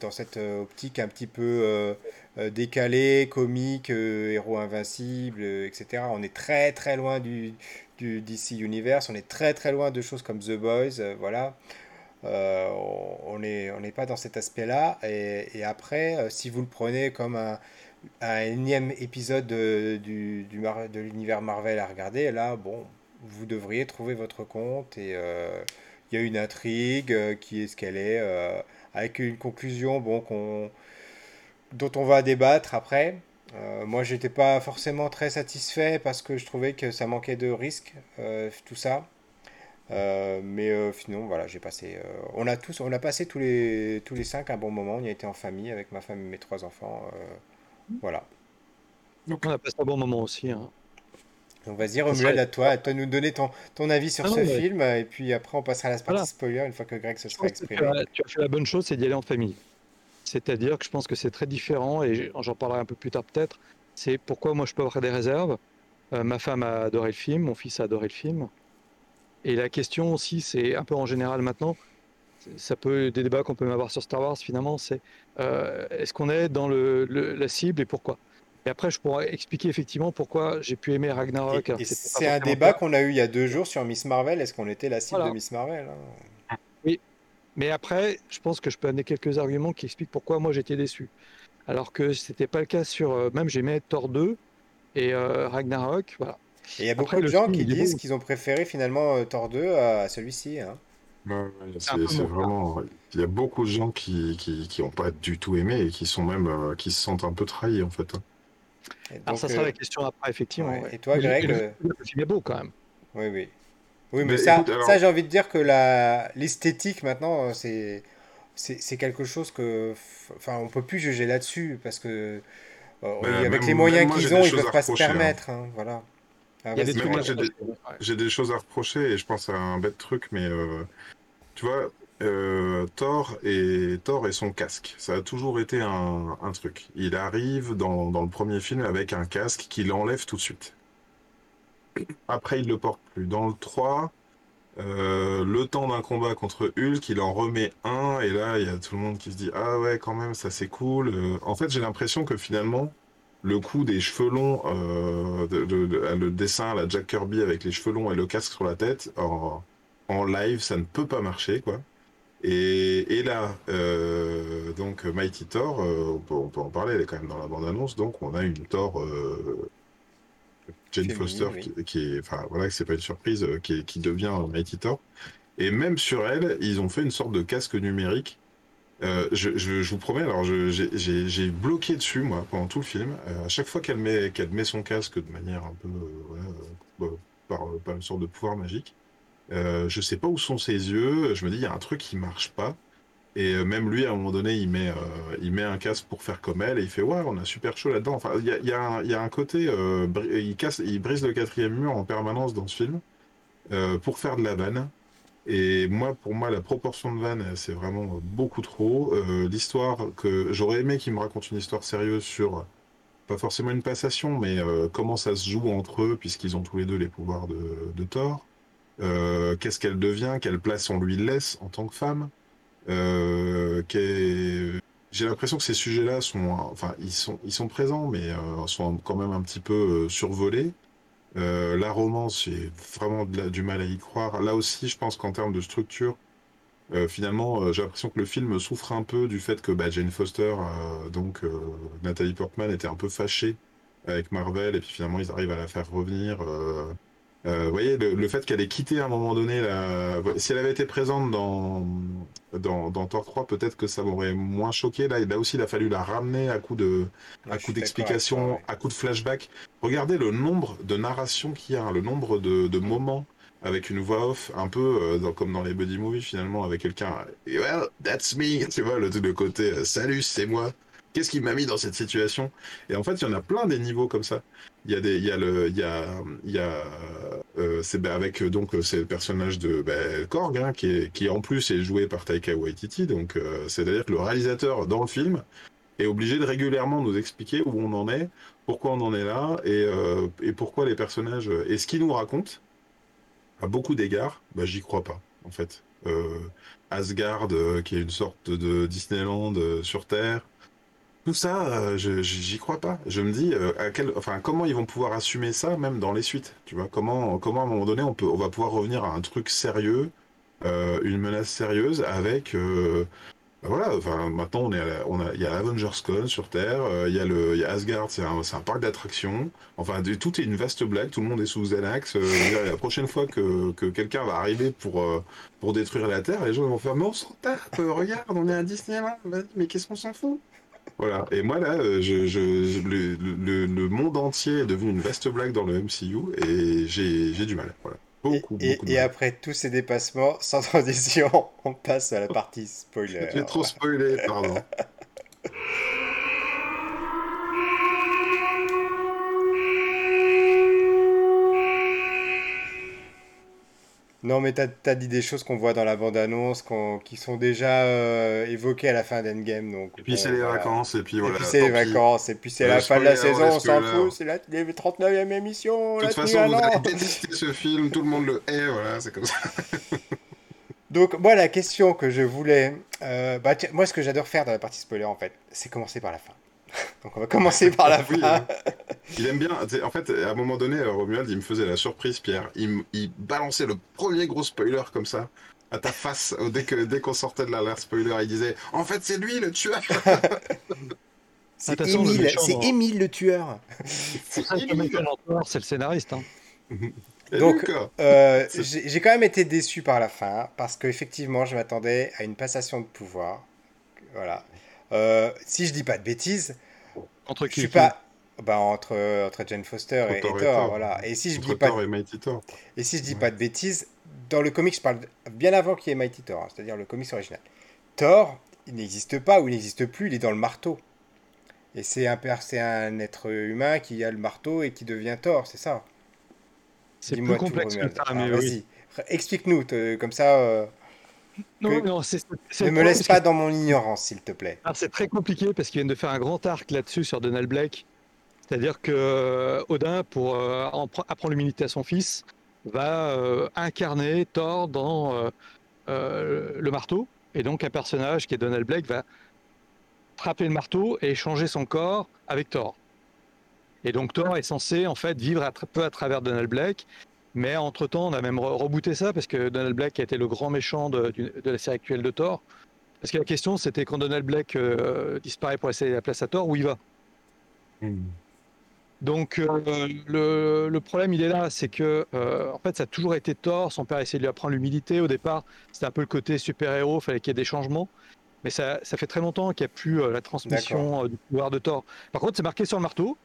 dans cette optique un petit peu décalée, comique, héros invincible, etc. On est très très loin du, DC Universe, on est très très loin de choses comme The Boys, voilà. on n'est on pas dans cet aspect-là. Et, après, si vous le prenez comme un, un énième épisode de, du, du de l'univers Marvel à regarder, là, bon, vous devriez trouver votre compte et euh, il y a une intrigue euh, qui est ce qu'elle est, euh, avec une conclusion bon, qu'on, dont on va débattre après. moi, j'étais pas forcément très satisfait parce que je trouvais que ça manquait de risque, tout ça. mais sinon, voilà, j'ai passé. on a tous, on a passé tous les tous les cinq un bon moment. On y a été en famille avec ma femme et mes trois enfants. Voilà. Donc on a passé un bon moment aussi. Hein. Donc vas-y, Romuald, à toi, à toi de nous donner ton, ton avis sur ah ce film, et puis après on passera à la partie spoiler une fois que Greg se sera exprimé. Tu as, fait la bonne chose, c'est d'y aller en famille. C'est-à-dire que je pense que c'est très différent, et j'en parlerai un peu plus tard peut-être. C'est pourquoi moi je peux avoir des réserves. Euh, ma femme a adoré le film, mon fils a adoré le film. Et la question aussi, c'est un peu en général maintenant, ça peut des débats qu'on peut avoir sur Star Wars finalement, c'est euh, est-ce qu'on est dans le, la cible et pourquoi? Et après, je pourrais expliquer effectivement pourquoi j'ai pu aimer Ragnarok. C'est un débat qu'on a eu il y a deux jours sur Miss Marvel. Est-ce qu'on était la cible de Miss Marvel hein? Oui, mais après, je pense que je peux amener quelques arguments qui expliquent pourquoi moi j'étais déçu. Alors que c'était pas le cas sur euh, même j'aimais Thor 2 et euh, Ragnarok, voilà. Et il y a beaucoup de gens qui disent qu'ils ont préféré finalement Thor 2 à celui-ci. Hein c'est vraiment. Il y a beaucoup de gens qui qui, ont pas du tout aimé et qui sont même euh, qui se sentent un peu trahis en fait. Hein. Alors ça sera la euh, question après effectivement. Et toi, Greg, le, film est beau quand même. Oui, oui. Oui, mais, ça, ça j'ai envie de dire que la l'esthétique maintenant, c'est c'est quelque chose que, enfin, on peut plus juger là-dessus parce que euh, bah, avec les moyens qu'ils ont, ils peuvent pas se hein. permettre, hein, voilà. Ah, j'ai des, choses à reprocher et je pense à un bête truc, mais tu vois, euh, Thor, et, Thor et son casque, ça a toujours été un, truc. Il arrive dans, le premier film avec un casque qu'il enlève tout de suite. Après, il le porte plus. Dans le 3, euh, le temps d'un combat contre Hulk, il en remet un, et là, il y a tout le monde qui se dit Ah ouais, quand même, ça c'est cool. Euh, en fait, j'ai l'impression que finalement, le coup des cheveux longs, le dessin à la Jack Kirby avec les cheveux longs et le casque sur la tête, en live, ça ne peut pas marcher, quoi. Et, et là, euh, donc Mighty Thor, euh, on, peut, on, peut, en parler, elle est quand même dans la bande-annonce, donc on a une Thor, euh, Jane Foster, qui, est, enfin voilà, c'est pas une surprise, qui, qui, devient Mighty Thor. Et même sur elle, ils ont fait une sorte de casque numérique. Je, je, vous promets, alors j'ai bloqué dessus, moi, pendant tout le film. à chaque fois qu'elle met, qu'elle met son casque de manière un peu, voilà, par, par une sorte de pouvoir magique, euh, je sais pas où sont ses yeux. Je me dis, il y a un truc qui marche pas. Et euh, même lui, à un moment donné, il met, euh, il met un casque pour faire comme elle et il fait Ouais, on a super chaud là-dedans. Enfin, il y a, un côté. il, casse, il brise le quatrième mur en permanence dans ce film pour faire de la vanne. Et moi, pour moi, la proportion de vanne, c'est vraiment beaucoup trop. L'histoire que j'aurais aimé qu'il me raconte une histoire sérieuse sur, pas forcément une passation, mais comment ça se joue entre eux, puisqu'ils ont tous les deux les pouvoirs de, de Thor. Euh, qu'est-ce qu'elle devient, quelle place on lui laisse en tant que femme. Euh, j'ai l'impression que ces sujets-là sont, enfin, ils sont, ils sont présents, mais euh, sont quand même un petit peu survolés. La romance, j'ai vraiment du mal à y croire. Là aussi, je pense qu'en termes de structure, finalement, j'ai l'impression que le film souffre un peu du fait que bah, Jane Foster, donc Nathalie Portman, était un peu fâchée avec Marvel, et puis finalement, ils arrivent à la faire revenir. Euh, vous voyez, le, fait qu'elle ait quitté à un moment donné, la... si elle avait été présente dans, dans, dans Thor 3, peut-être que ça m'aurait moins choqué. Là, là aussi, il a fallu la ramener à coup de, à coup d'explication, à coup de flashback. Regardez le nombre de narrations qu'il y a, le nombre de, de moments avec une voix off, un peu euh, comme dans les buddy movies finalement, avec quelqu'un. Well, that's me, tu vois, le, le côté euh, salut, c'est moi. Qu'est-ce qui m'a mis dans cette situation? Et en fait, il y en a plein des niveaux comme ça. Il y a des, il y a le, il y a, il y a, euh, c'est ben, avec euh, donc c'est le personnage de ben, Korg hein, qui est, qui en plus est joué par Taika Waititi. Donc euh, c'est-à-dire que le réalisateur dans le film est obligé de régulièrement nous expliquer où on en est, pourquoi on en est là et, et pourquoi les personnages et ce qu'il nous raconte à beaucoup d'égards, bah j'y crois pas en fait. Asgard qui est une sorte de Disneyland sur Terre tout ça, euh, j'y crois pas. Je me dis, euh, à quel, enfin, comment ils vont pouvoir assumer ça, même dans les suites. Tu vois, comment, comment à un moment donné, on peut, on va pouvoir revenir à un truc sérieux, euh, une menace sérieuse, avec, bah voilà. Enfin, maintenant, on est, on a, il y a Avengers Con sur Terre, il y a le, il y a Asgard, c'est un, un, parc d'attractions. Enfin, tout est une vaste blague. Tout le monde est sous Xanax. la prochaine fois que, que quelqu'un va arriver pour, pour détruire la Terre, les gens vont faire, mais on s'en tape. Regarde, on est à Disneyland. Mais qu'est-ce qu'on s'en fout? Voilà. Et moi, là, euh, je, le, le, le, monde entier est devenu une vaste blague dans le MCU et j'ai du mal. Voilà. Beaucoup, et, beaucoup et après tous ces dépassements, sans transition, on passe à la partie spoiler. J'ai trop spoilé, pardon. Non, mais t'as as dit des choses qu'on voit dans la bande-annonce, qui sont déjà euh, évoquées à la fin d'Endgame. Donc, et puis c'est les vacances, et puis voilà. Et puis c'est les vacances, et puis c'est la fin de la saison, on s'en fout, c'est la 39e émission. De toute façon, vous avez détesté ce film, tout le monde le hait, voilà, c'est comme ça. donc, moi, la question que je voulais. Euh, bah, moi, ce que j'adore faire dans la partie spoiler, en fait, c'est commencer par la fin. Donc on va commencer par la fin. il aime bien. En fait, à un moment donné, euh, Romuald, il me faisait la surprise, Pierre. Il, balançait le premier gros spoiler comme ça à ta face dès que dès qu'on sortait de l'alerte spoiler. Il disait En fait, c'est lui le tueur. c'est Émile, c'est Émile le tueur. C'est le scénariste. Hein. Donc, euh, j'ai quand même été déçu par la fin parce qu'effectivement, je m'attendais à une passation de pouvoir. Voilà. Euh, si je dis pas de bêtises, entre qui je suis pas bah, entre entre Jane Foster et, Thor, voilà. Et si je dis pas et, si je dis pas de bêtises, dans le comic, je parle bien avant qu'il y ait Mighty Thor, hein, c'est-à-dire le comics original. Thor, il n'existe pas ou il n'existe plus, il est dans le marteau. Et c'est un c'est un être humain qui a le marteau et qui devient Thor, c'est ça. C'est plus complexe que ça, mais vas-y. Explique-nous, comme ça. Euh, non, non, c'est, ne me laisse pas dans mon ignorance, s'il te plaît. c'est très compliqué parce qu'ils viennent de faire un grand arc là-dessus sur Donald Blake. C'est-à-dire que euh, Odin, pour euh, apprendre l'humilité à son fils, va euh, incarner Thor dans le marteau. Et donc, un personnage qui est Donald Blake va frapper le marteau et échanger son corps avec Thor. Et donc, Thor est censé en fait vivre un peu à travers Donald Blake mais entre-temps, on a même rebooté ça parce que Donald Black a été le grand méchant de, la série actuelle de Thor. Parce que la question, c'était quand Donald Black euh, disparaît pour laisser la place à Thor, où il va? Hmm. Donc euh, le, problème, il est là, c'est que euh, en fait, ça a toujours été Thor. Son père a essayé de lui apprendre l'humilité. Au départ, c'était un peu le côté super-héros, il fallait qu'il y ait des changements. Mais ça, ça fait très longtemps qu'il n'y a plus la transmission du pouvoir de Thor. Par contre, c'est marqué sur le marteau.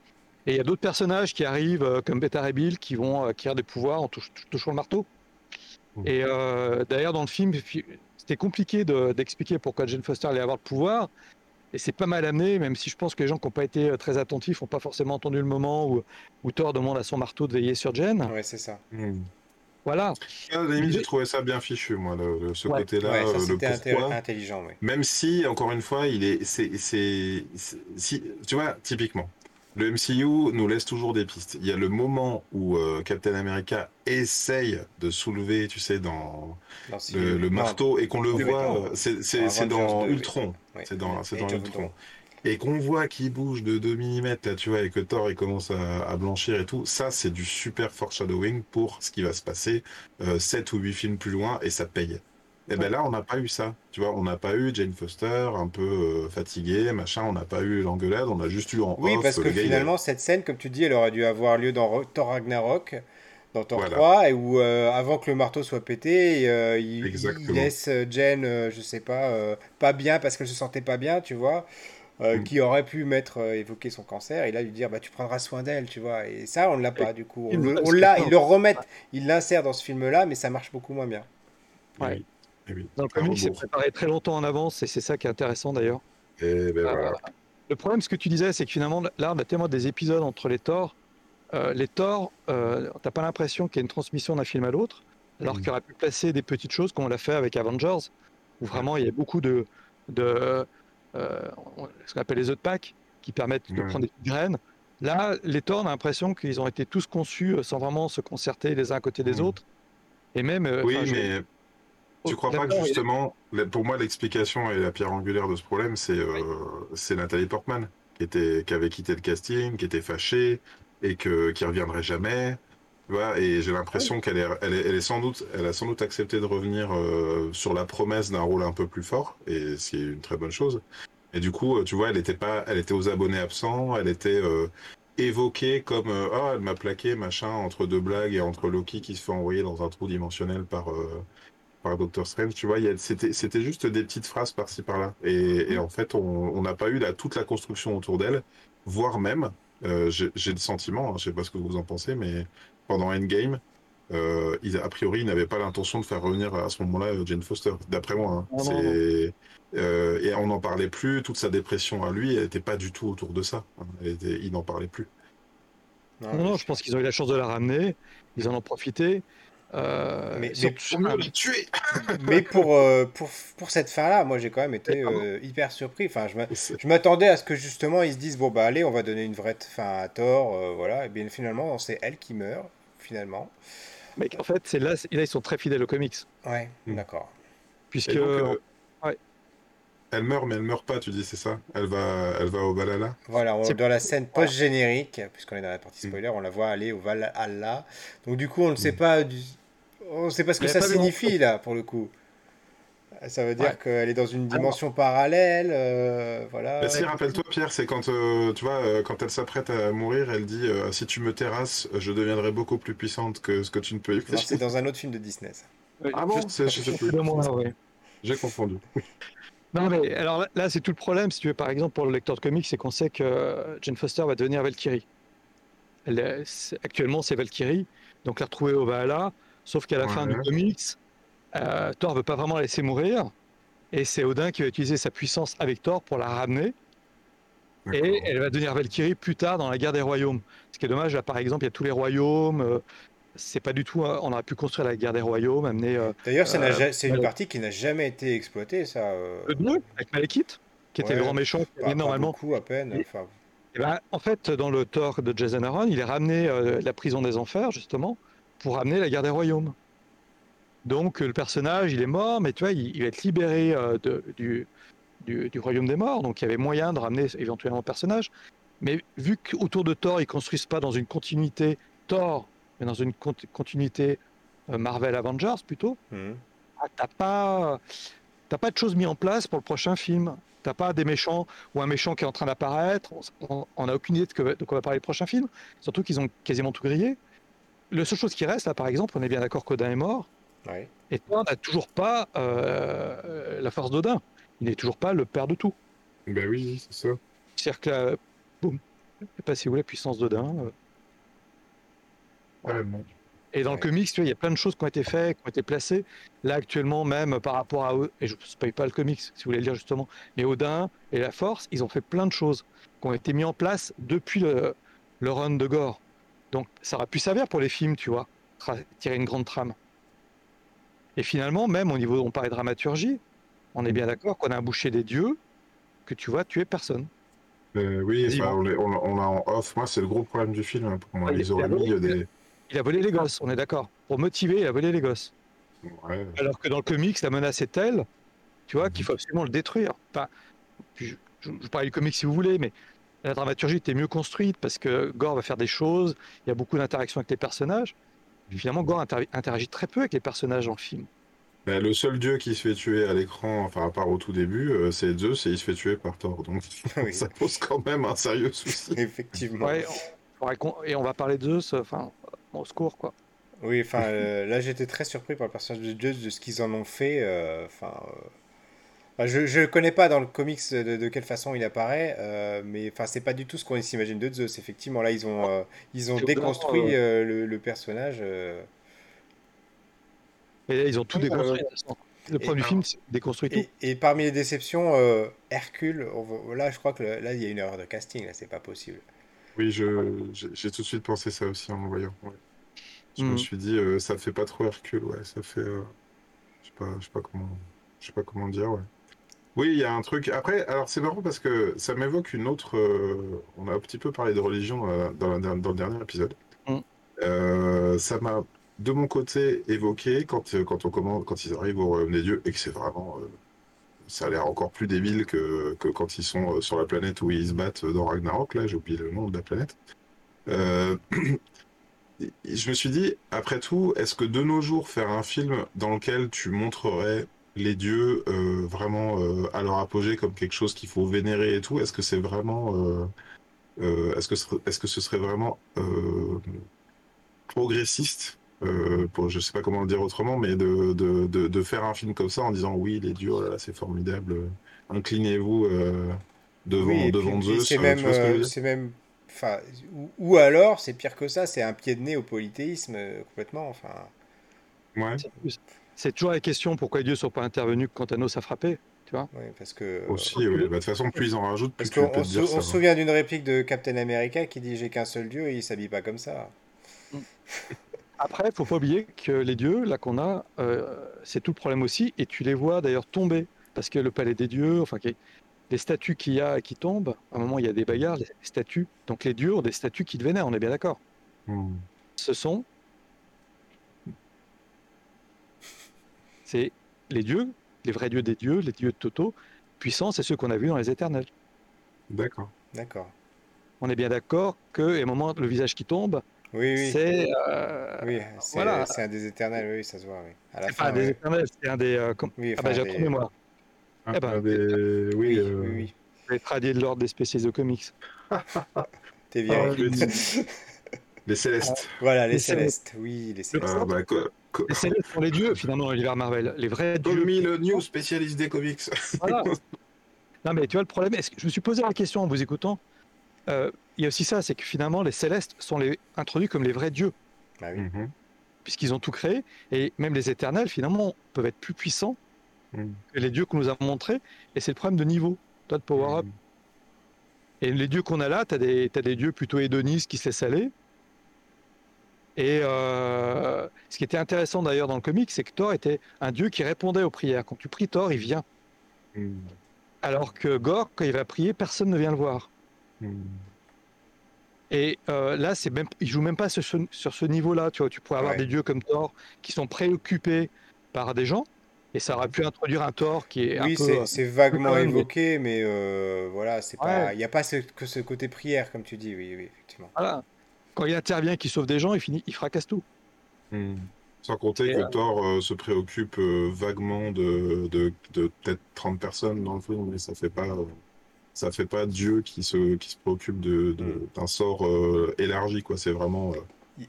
Et il y a d'autres personnages qui arrivent, euh, comme Beta Ray Bill, qui vont acquérir des pouvoirs en touchant le marteau. Mmh. Et euh, d'ailleurs, dans le film, c'était compliqué d'expliquer pourquoi Jane Foster allait avoir le pouvoir. Et c'est pas mal amené, même si je pense que les gens qui n'ont pas été euh, très attentifs n'ont pas forcément entendu le moment où, où, Thor demande à son marteau de veiller sur Jane. Ouais, c'est ça. Mmh. Voilà. À la limite, j'ai trouvé ça bien fichu, moi, ce côté-là, ouais, le pourquoi. intelligent, Même si, encore une fois, il est, c'est, si, tu vois, typiquement, le MCU nous laisse toujours des pistes. Il y a le moment où euh, Captain America essaye de soulever, tu sais, dans, le, marteau et qu'on le voit. C'est dans Ultron. C'est dans, Ultron. Et qu'on voit qu'il bouge de 2 mm, là, tu vois, et que Thor il commence à, blanchir et tout. Ça, c'est du super foreshadowing pour ce qui va se passer 7 euh, ou 8 films plus loin et ça paye. Et eh ben là, on n'a pas eu ça. Tu vois, on n'a pas eu Jane Foster un peu euh, fatiguée, machin. On n'a pas eu l'engueulade. On a juste eu en Oui, parce que finalement, cette scène, comme tu dis, elle aurait dû avoir lieu dans Thor Ragnarok, dans Thor 3, et où euh, avant que le marteau soit pété, euh, il, laisse Jane, je sais pas, pas bien parce qu'elle se sentait pas bien, tu vois. Mm. qui aurait pu mettre évoquer son cancer et là lui dire bah tu prendras soin d'elle tu vois et ça on ne l'a pas du coup on, l'a ils le remettent ils l'insèrent dans ce film là mais ça marche beaucoup moins bien ouais. Eh dans le comic, c'est préparé très longtemps en avance et c'est ça qui est intéressant d'ailleurs. Eh ben euh, le problème, ce que tu disais, c'est que finalement, là, on a tellement des épisodes entre les torts. Euh, les torts, euh, t'as pas l'impression qu'il y a une transmission d'un film à l'autre, alors mm. qu'il aurait pu placer des petites choses comme on l'a fait avec Avengers, où vraiment il y a beaucoup de, de ce qu'on appelle les œufs de Pâques, qui permettent de prendre des graines. Là, les torts, on a l'impression qu'ils ont été tous conçus sans vraiment se concerter les uns à côté des mm. autres. Et même. Oui, mais tu crois pas que justement, pour moi, l'explication et la pierre angulaire de ce problème, c'est euh, Nathalie Portman, qui, était, qui avait quitté le casting, qui était fâchée et que, qui reviendrait jamais. Vois, et j'ai l'impression qu'elle est, elle est, elle est, sans doute, elle a sans doute accepté de revenir euh, sur la promesse d'un rôle un peu plus fort, et c'est une très bonne chose. Et du coup, tu vois, elle était pas, elle était aux abonnés absents, elle était euh, évoquée comme, ah, elle m'a plaqué, machin, entre deux blagues et entre Loki qui se fait envoyer dans un trou dimensionnel par par Doctor Strange, tu vois, c'était juste des petites phrases par-ci par-là. Et, en fait, on n'a pas eu la, toute la construction autour d'elle, voire même, euh, j'ai le sentiment, hein, je sais pas ce que vous en pensez, mais pendant Endgame, euh, a priori, ils n'avaient pas l'intention de faire revenir à ce moment-là Jane Foster, d'après moi. Hein. Euh, et on n'en parlait plus, toute sa dépression à lui, elle n'était pas du tout autour de ça. Hein. il n'en parlait plus. Non, non, je pense qu'ils ont eu la chance de la ramener, ils en ont profité. Euh, Mais- pour, euh, pour, pour cette fin-là, moi j'ai quand même été euh, hyper surpris. Enfin, je m'attendais à ce que justement ils se disent bon bah allez, on va donner une vraie fin à Thor, euh, voilà. Et bien finalement, c'est elle qui meurt, finalement. mais en fait, c'est là, ils sont très fidèles aux comics. Ouais, Mm. d'accord. Puisque. Et donc, euh, ouais. Elle meurt, mais elle meurt pas, tu dis, c'est ça? Elle va, elle va au Valhalla? Voilà, on- dans la scène post-générique, puisqu'on est dans la partie spoiler, on la voit aller au Valhalla. Donc du coup, on ne sait Mm. pas, du... on ne sait pas ce que ça signifie là, pour le coup. Ça veut dire Ouais. qu'elle est dans une dimension parallèle, euh, voilà. Bah, si, rappelle-toi, Pierre, c'est quand, euh, tu vois, euh, quand elle s'apprête à mourir, elle dit euh, Si tu me terrasses, je deviendrai beaucoup plus puissante que ce que tu ne peux c'est dans un autre film de Disney. ça. Ah bon C'est- Je sais plus. De moi, ouais. J'ai confondu. Non, mais alors là, là, c'est tout le problème, si tu veux, par exemple, pour le lecteur de comics, c'est qu'on sait que Jane Foster va devenir Valkyrie. Elle est- actuellement, c'est Valkyrie, donc la retrouver au Valhalla, sauf qu'à la fin du comics, euh, Thor veut pas vraiment la laisser mourir, et c'est Odin qui va utiliser sa puissance avec Thor pour la ramener, et elle va devenir Valkyrie plus tard dans la guerre des royaumes. Ce qui est dommage, là, par exemple, il y a tous les royaumes, euh, c'est pas du tout, hein, on aurait pu construire la guerre des royaumes, amener euh, D'ailleurs, n'a Euh, c'est une partie qui n'a jamais été exploitée, ça. le 2 avec Malekith, qui était Ouais. le grand méchant, qui pas- normalement beaucoup à peine. Et- ben, en fait, dans le Thor de Jason Aaron, il est ramené la prison des enfers, justement, pour ramener la guerre des royaumes. Donc, le personnage, il est mort, mais tu vois, il, il va être libéré euh, de- du, du, du royaume des morts. Donc, il y avait moyen de ramener éventuellement le personnage. Mais vu qu'autour de Thor, ils construisent pas dans une continuité Thor, mais dans une cont- continuité euh, Marvel Avengers plutôt, hmm. ah, t'as pas, pas de choses mis en place pour le prochain film. T'as pas des méchants ou un méchant qui est en train d'apparaître. On- On n'a aucune idée de, que- de quoi va parler le prochain film. Surtout qu'ils ont quasiment tout grillé. Le seule chose qui reste, là, par exemple, on est bien d'accord qu'Odin est mort. Ouais. Et Thor n'a toujours pas euh, la force d'Odin. Il n'est toujours pas le père de tout. Ben oui, c'est ça. C'est-à-dire que là, boum, je sais pas si vous voulez, la puissance d'Odin. euh. Ouais, bon. Et dans Ouais. le comics, tu vois, il y a plein de choses qui ont été faites, qui ont été placées. Là, actuellement, même par rapport à. Et je ne spoil pas le comics, si vous voulez le lire justement. Mais Odin et la Force, ils ont fait plein de choses qui ont été mis en place depuis le, le run de Gore. Donc, ça aurait pu servir pour les films, tu vois, tirer une grande trame. Et finalement, même au niveau, on parlait de dramaturgie, on est bien d'accord qu'on a un boucher des dieux que tu vois tuer personne. Euh, oui, enfin, on l'a on, on l'a en off. Moi, c'est le gros problème du film hein, pour moi. Ah, il- Ils auraient il a mis volé, des. Il a volé les gosses, on est d'accord. Pour motiver, il a volé les gosses. Ouais. Alors que dans le comics, la menace est telle, tu vois, Mhm. qu'il faut absolument le détruire. Enfin, je, je, je parlais du comics si vous voulez, mais la dramaturgie était mieux construite parce que Gore va faire des choses, il y a beaucoup d'interactions avec les personnages. Finalement, Gore inter- interagit très peu avec les personnages dans le film. Ben, le seul dieu qui se fait tuer à l'écran, enfin, à part au tout début, euh, c'est Zeus et il se fait tuer par Thor. Donc, Oui. ça pose quand même un sérieux souci. Effectivement. Ouais, on- et on va parler de Zeus, enfin, au secours, quoi. Oui, enfin, euh, là j'étais très surpris par le personnage de Zeus, de ce qu'ils en ont fait. euh, Enfin, euh, enfin, je ne connais pas dans le comics de, de quelle façon il apparaît, euh, mais enfin, c'est pas du tout ce qu'on s'imagine de Zeus. Effectivement, là ils ont, euh, ils ont déconstruit euh, le, le personnage. euh, Et là, ils ont tout Oui, déconstruit. euh. Le premier alors- film, c'est déconstruit tout. Et, et parmi les déceptions, euh, Hercule, on là je crois que le- là il y a une erreur de casting, là c'est pas possible. Oui, je, j'ai tout de suite pensé ça aussi en le voyant. ouais. Je me Mhm. suis dit, euh, ça fait pas trop Hercule, ouais, ça fait, euh, je sais pas, je sais pas comment, je sais pas comment dire, ouais. Oui, il y a un truc. Après, alors c'est marrant parce que ça m'évoque une autre. euh, on a un petit peu parlé de religion euh, dans, la- dans le dernier épisode. Mhm. Euh, ça m'a, de mon côté, évoqué quand, euh, quand on commence, quand ils arrivent au royaume des dieux et que c'est vraiment, euh, ça a l'air encore plus débile que, que quand ils sont euh, sur la planète où ils se battent dans Ragnarok. Là, j'ai oublié le nom de la planète. Euh, je me suis dit, après tout, est-ce que de nos jours, faire un film dans lequel tu montrerais les dieux euh, vraiment euh, à leur apogée comme quelque chose qu'il faut vénérer et tout, est-ce que c'est vraiment, euh, euh, est-ce que ce- est-ce que ce serait vraiment euh, progressiste euh, pour, je sais pas comment le dire autrement, mais de, de, de, de faire un film comme ça en disant oui, les dieux, oh là là, c'est formidable, inclinez-vous euh, devant, Oui, devant puis- Zeus. c'est euh, même, ce c'est enfin, ou, ou alors c'est pire que ça, c'est un pied de nez au polythéisme euh, complètement. Enfin, Ouais. C'est- toujours la question pourquoi les dieux ne sont pas intervenus quand Thanos a frappé. Tu vois ouais, parce que Aussi, oui. Bah, De toute façon, plus ils en rajoutent, plus Parce tu peux qu'on te on se, dire on ça. se va. souvient d'une réplique de Captain America qui dit j'ai qu'un seul dieu et il s'habille pas comme ça. Après, faut pas oublier que les dieux, là qu'on a, euh, c'est tout le problème aussi, et tu les vois d'ailleurs tomber, parce que le palais des dieux, enfin, qui- les statues qu'il y a qui tombent, à un moment il y a des bagarres, les statues, donc les dieux ont des statues qui te vénèrent, on est bien d'accord. Hmm. Ce sont, c'est les dieux, les vrais dieux des dieux, les dieux de Toto, puissants, c'est ceux qu'on a vus dans les éternels. D'accord. D'accord. On est bien d'accord que, à un moment, le visage qui tombe, Oui, oui. c'est euh, Oui, c'est voilà. un des éternels, oui, ça se voit, oui. À la fin, pas des éternels, c'est un des. euh, com- Oui, Ah enfin, j'ai un des- trou de mémoire. Ah, Eh ben, des- Oui, Oui, euh, oui, oui. Les tradis de l'ordre des spécialistes de comics. T'es viré. Ah, oui. les célestes. voilà, les Les célestes. Oui, les célestes. Ah, bah, Les célestes sont les dieux, finalement, dans l'univers Marvel. Les vrais dieux. Tommy le New, spécialiste des comics. Voilà. Non, mais tu vois, le problème, est-ce que je me suis posé la question en vous écoutant. euh, Il y a aussi ça, c'est que finalement, les célestes sont les, introduits comme les vrais dieux, Bah oui. Mhm. puisqu'ils ont tout créé. Et même les éternels, finalement, peuvent être plus puissants Mhm. que les dieux qu'on nous a montrés. Et c'est le problème de niveau, toi, de power-up. Et les dieux qu'on a là, tu as, des des dieux plutôt hédonistes qui se laissent aller. Et euh, ce qui était intéressant d'ailleurs dans le comic, c'est que Thor était un dieu qui répondait aux prières. Quand tu pries Thor, il vient. Mhm. Alors que Gore, quand il va prier, personne ne vient le voir. Mhm. Et euh, là, c'est même, il joue même pas sur ce, sur ce niveau-là. Tu vois, tu pourrais avoir Ouais. des dieux comme Thor qui sont préoccupés par des gens, et ça aurait pu introduire un Thor qui est Oui, un peu. c'est c'est vaguement évoqué, mais euh, voilà, c'est pas. Ouais. Il n'y a pas ce, que ce côté prière, comme tu dis, oui, oui, effectivement. Voilà. Quand il intervient, qu'il sauve des gens, il finit, il fracasse tout. Mhm. Sans compter Et, que euh, Thor euh, se préoccupe euh, vaguement de, de, de peut-être 30 personnes dans le film, mais ça fait pas euh, ça fait pas Dieu qui se qui se préoccupe de de- Mm. d'un sort euh, élargi quoi. C'est vraiment euh,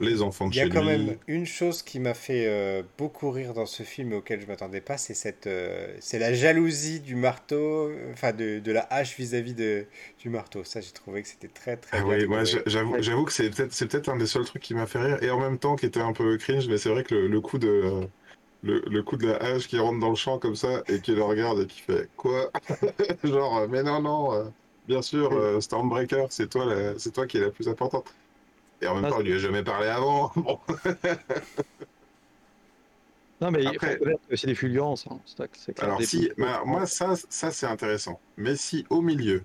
les enfants de Il y a quand lui. même une chose qui m'a fait euh, beaucoup rire dans ce film et auquel je m'attendais pas, c'est cette, euh, c'est la jalousie du marteau, enfin de, de la hache vis-à-vis de, du marteau. Ça, j'ai trouvé que c'était très très Ah oui, moi j'avoue, j'avoue que c'est peut-être c'est peut-être un des seuls trucs qui m'a fait rire et en même temps qui était un peu cringe, mais c'est vrai que le, le coup de euh, le, le coup de la hache qui rentre dans le champ comme ça et qui le regarde et qui fait quoi? Genre mais non non, euh, bien sûr euh, Stormbreaker, c'est toi la- c'est toi qui est la plus importante. Et en même Ah, temps, il lui a jamais parlé avant. Bon. Non, mais il Après- c'est des fulgurances. hein. Alors Des- si, bah, moi ça, ça c'est intéressant. Mais si au milieu,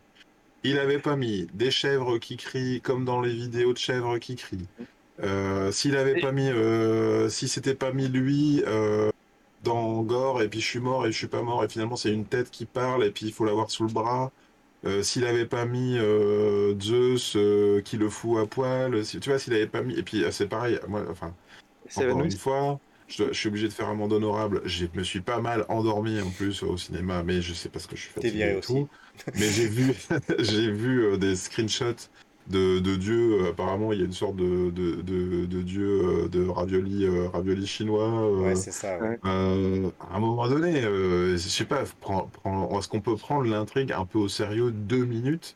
il avait pas mis des chèvres qui crient comme dans les vidéos de chèvres qui crient, euh, s'il avait Et- pas mis, euh, si c'était pas mis lui euh, dans Gore et puis je suis mort et je suis pas mort et finalement c'est une tête qui parle et puis il faut l'avoir sous le bras. Euh, s'il avait pas mis euh, Zeus euh, qui le fout à poil, si- tu vois, s'il avait pas mis et puis c'est pareil, moi, enfin. Encore une fois, je, je suis obligé de faire un monde honorable. Je me suis pas mal endormi en plus au cinéma, mais je sais pas ce que je suis fatigué et aussi. tout. Mais j'ai vu, j'ai vu des screenshots de, de dieux. Euh, Apparemment, il y a une sorte de, de, de, de dieu euh, de ravioli, euh, ravioli chinois. euh, Ouais, c'est ça. ouais. euh, à un moment donné, euh, je sais pas, prend- prend- est-ce qu'on peut prendre l'intrigue un peu au sérieux deux minutes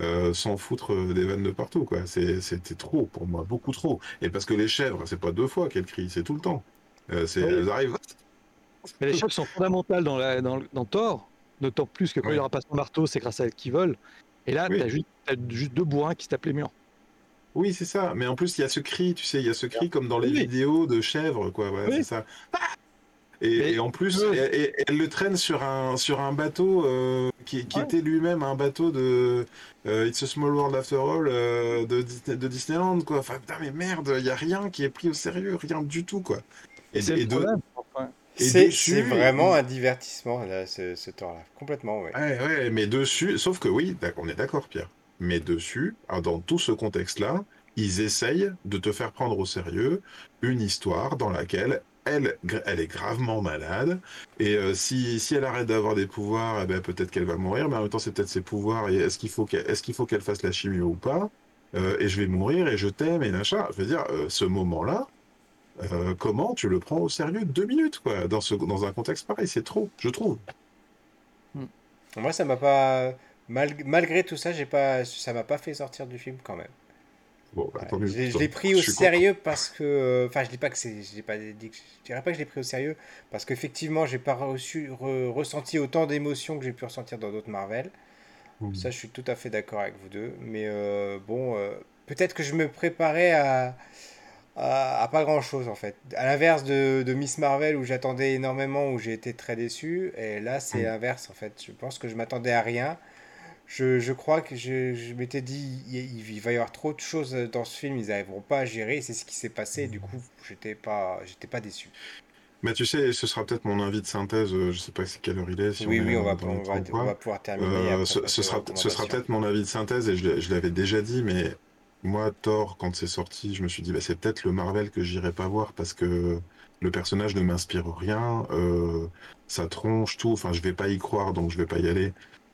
euh, sans foutre des vannes de partout, quoi. C'est- C'était trop pour moi, beaucoup trop. Et parce que les chèvres, c'est pas deux fois qu'elles crient, c'est tout le temps. Euh, c'est, Oui. Elles arrivent. Mais les chefs sont fondamentales dans, la, dans, dans Thor, d'autant plus que quand Ouais. il aura pas son marteau, c'est grâce à elle qu'ils volent. Et là, Oui. t'as juste, t'as juste deux bourrins qui se tapent les murs. Oui, c'est ça. Mais en plus, il y a ce cri, tu sais, il y a ce cri comme dans les Oui. vidéos de chèvres, quoi. Voilà, Oui. c'est ça. Et, en plus, Oui. elle le traîne sur un, sur un bateau euh, qui, qui Ouais. était lui-même un bateau de euh, It's a Small World After All euh, de, de Disneyland, quoi. Enfin, putain, mais merde, il n'y a rien qui est pris au sérieux, rien du tout, quoi. Et, et de- C'est vraiment un divertissement, là, ce, ce Thor-là. Complètement, ouais. Ouais, ouais, mais dessus, sauf que oui, on est d'accord, Pierre. Mais dessus, ah, dans tout ce contexte-là, ils essayent de te faire prendre au sérieux une histoire dans laquelle elle, elle est gravement malade. Et euh, si, si elle arrête d'avoir des pouvoirs, eh ben, peut-être qu'elle va mourir, mais en même temps, c'est peut-être ses pouvoirs. Et est-ce qu'il faut qu'elle est-ce qu'il faut qu'elle fasse la chimie ou pas? Euh, Et je vais mourir et je t'aime et machin. Je veux dire, euh, ce moment-là, euh, comment tu le prends au sérieux deux minutes, quoi, dans, ce, dans un contexte pareil C'est trop, je trouve. Moi, ça m'a pas. mal- Malgré tout ça, j'ai pas... ça m'a pas fait sortir du film quand même. Bon, bah, Ouais. Je l'ai- je Tant- l'ai pris au sérieux parce que. euh, Enfin, je dis pas que c'est. Je, pas dit que- je dirais pas que je l'ai pris au sérieux parce qu'effectivement, j'ai pas reçu, re- ressenti autant d'émotions que j'ai pu ressentir dans d'autres Marvel. content. Ça, je suis tout à fait d'accord avec vous deux. Mais euh, bon, euh, peut-être que je me préparais à, à, pas grand chose en fait. À l'inverse de, de, Miss Marvel où j'attendais énormément, où j'ai été très déçu, et là c'est mm. l'inverse en fait. Je pense que je m'attendais à rien. Je, je, crois que je, je m'étais dit il, il, va y avoir trop de choses dans ce film, ils n'arriveront pas à gérer, c'est ce qui s'est passé, et du coup j'étais pas, j'étais pas déçu. Mais tu sais, ce sera peut-être mon avis de synthèse. Euh, je sais pas quelle heure il est. Si oui, on oui, on, va, on, va, on va, pouvoir terminer. Euh, ce, ce, sera, ce sera peut-être mon avis de synthèse et je, je l'avais déjà dit, mais moi, Thor, quand c'est sorti, je me suis dit, bah, c'est peut-être le Marvel que j'irai pas voir parce que le personnage ne m'inspire rien, euh, ça tronche tout, enfin, je vais pas y croire, donc je vais pas y aller.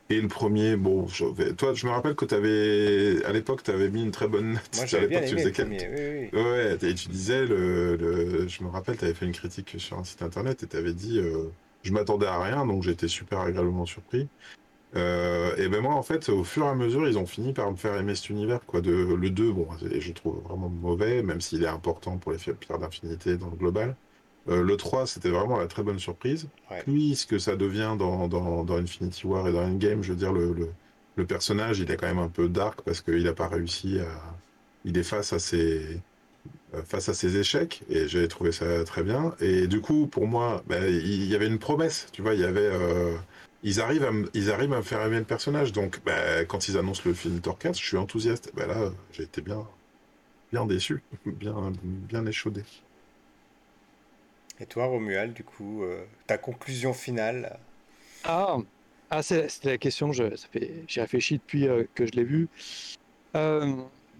Et le premier, bon, je toi, je me rappelle que tu avais, à l'époque, tu avais mis une très bonne note. Moi, j'avais bien aimé le premier, oui, oui. Ouais, et tu disais, le, je me rappelle, tu avais fait une critique sur un site internet et tu avais dit, euh, je m'attendais à rien, donc j'étais super agréablement surpris. Euh, et ben moi, en fait, au fur et à mesure, ils ont fini par me faire aimer cet univers. Quoi. De, le 2, bon, je trouve vraiment mauvais, même s'il est important pour les pierres d'infinité dans le global. Euh, le 3, c'était vraiment la très bonne surprise. Puis, ce que ça devient dans, dans, dans, Infinity War et dans Endgame, je veux dire, le, le, le personnage, il est quand même un peu dark parce qu'il n'a pas réussi à. Il est face à ses, euh, face à ses échecs et j'ai trouvé ça très bien. Et du coup, pour moi, ben, il y avait une promesse, tu vois, il y avait ils arrivent, à me, ils arrivent à me faire aimer le personnage. Donc, bah, quand ils annoncent le film Thor je suis enthousiaste. Bah, là, j'ai été bien, bien déçu, bien, bien échaudé. Et toi, Romuald, du coup, euh, ta conclusion finale? Ah, ah c'était la question que j'ai réfléchi depuis euh, que je l'ai vu. Euh,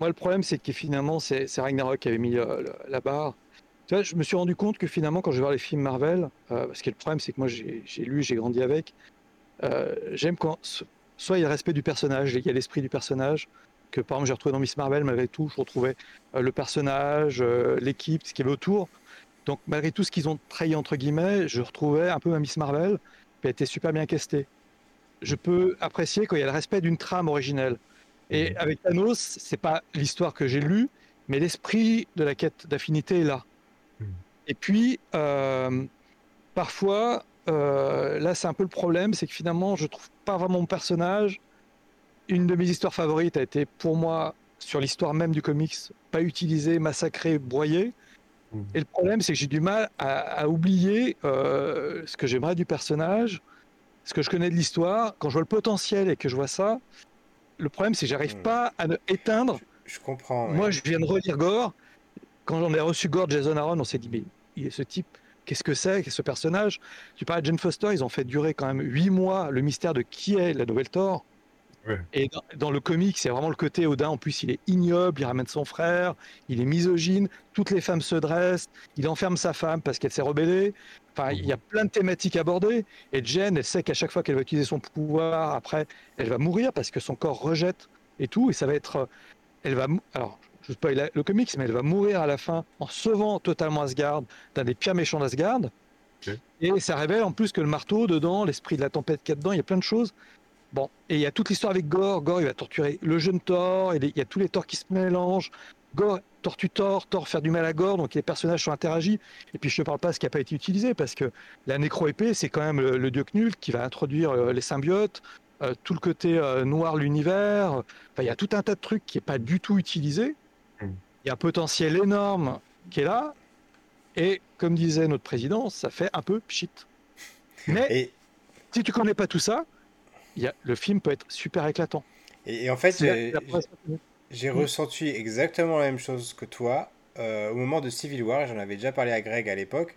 moi, le problème, c'est que finalement, c'est Ragnarok qui avait mis la barre. Tu vois, je me suis rendu compte que finalement, quand je vais voir les films Marvel, parce que le problème, c'est que moi, j'ai lu, j'ai grandi avec, euh, j'aime quand soit il y a le respect du personnage, il y a l'esprit du personnage, que par exemple j'ai retrouvé dans Miss Marvel, malgré tout, je retrouvais euh, le personnage, euh, l'équipe, ce qu'il y avait autour. Donc malgré tout ce qu'ils ont trahi entre guillemets, je retrouvais un peu ma Miss Marvel, qui a été super bien castée. Je peux apprécier quand il y a le respect d'une trame originelle. Et mhm. avec Thanos, c'est pas l'histoire que j'ai lue, mais l'esprit de la quête d'affinité est là. Mhm. Et puis, parfois, euh, là, c'est un peu le problème, c'est que finalement, je trouve pas vraiment mon personnage. Une de mes histoires favorites a été pour moi sur l'histoire même du comics, pas utilisée, massacrée, broyée. Mmh. Et le problème, c'est que j'ai du mal à, oublier euh, ce que j'aimerais du personnage, ce que je connais de l'histoire. Quand je vois le potentiel et que je vois ça, le problème, c'est que j'arrive mmh. pas à éteindre. Je, comprends. Moi, je viens de relire Gore. Quand j'en ai reçu Gore, Jason Aaron, on s'est dit, mais il est ce type qu'est-ce que c'est, ce personnage? Tu parles de Jane Foster, ils ont fait durer quand même huit mois le mystère de qui est la nouvelle Thor. Et dans, le comic, c'est vraiment le côté Odin. En plus, il est ignoble, il ramène son frère, il est misogyne, toutes les femmes se dressent, il enferme sa femme parce qu'elle s'est rebellée. Enfin, il y a plein de thématiques abordées. Et Jen, elle sait qu'à chaque fois qu'elle va utiliser son pouvoir, après, elle va mourir parce que son corps rejette et tout. Et ça va être. Elle va. Alors, je pas le comics, mais elle va mourir à la fin en sauvant totalement Asgard d'un des pires méchants d'Asgard. Et ça révèle en plus que le marteau dedans, l'esprit de la tempête qu'il y a dedans, il y a plein de choses. Bon, et il y a toute l'histoire avec Gore. Gore, il va torturer le jeune Thor, il y a tous les Thor qui se mélangent. Gore tortue Thor, Thor faire du mal à Gore, donc les personnages sont interagis. Et puis je ne parle pas de ce qui n'a pas été utilisé, parce que la nécro-épée, c'est quand même le, dieu Knut qui va introduire euh, les symbiotes, euh, tout le côté euh, noir l'univers. Enfin, il y a tout un tas de trucs qui n'est pas du tout utilisé. Il y a un potentiel énorme qui est là. Et comme disait notre président, ça fait un peu pchit. Mais si tu connais pas tout ça, y a, le film peut être super éclatant. Et, en fait, j'ai mm. ressenti exactement la même chose que toi euh, au moment de Civil War. J'en avais déjà parlé à Greg à l'époque.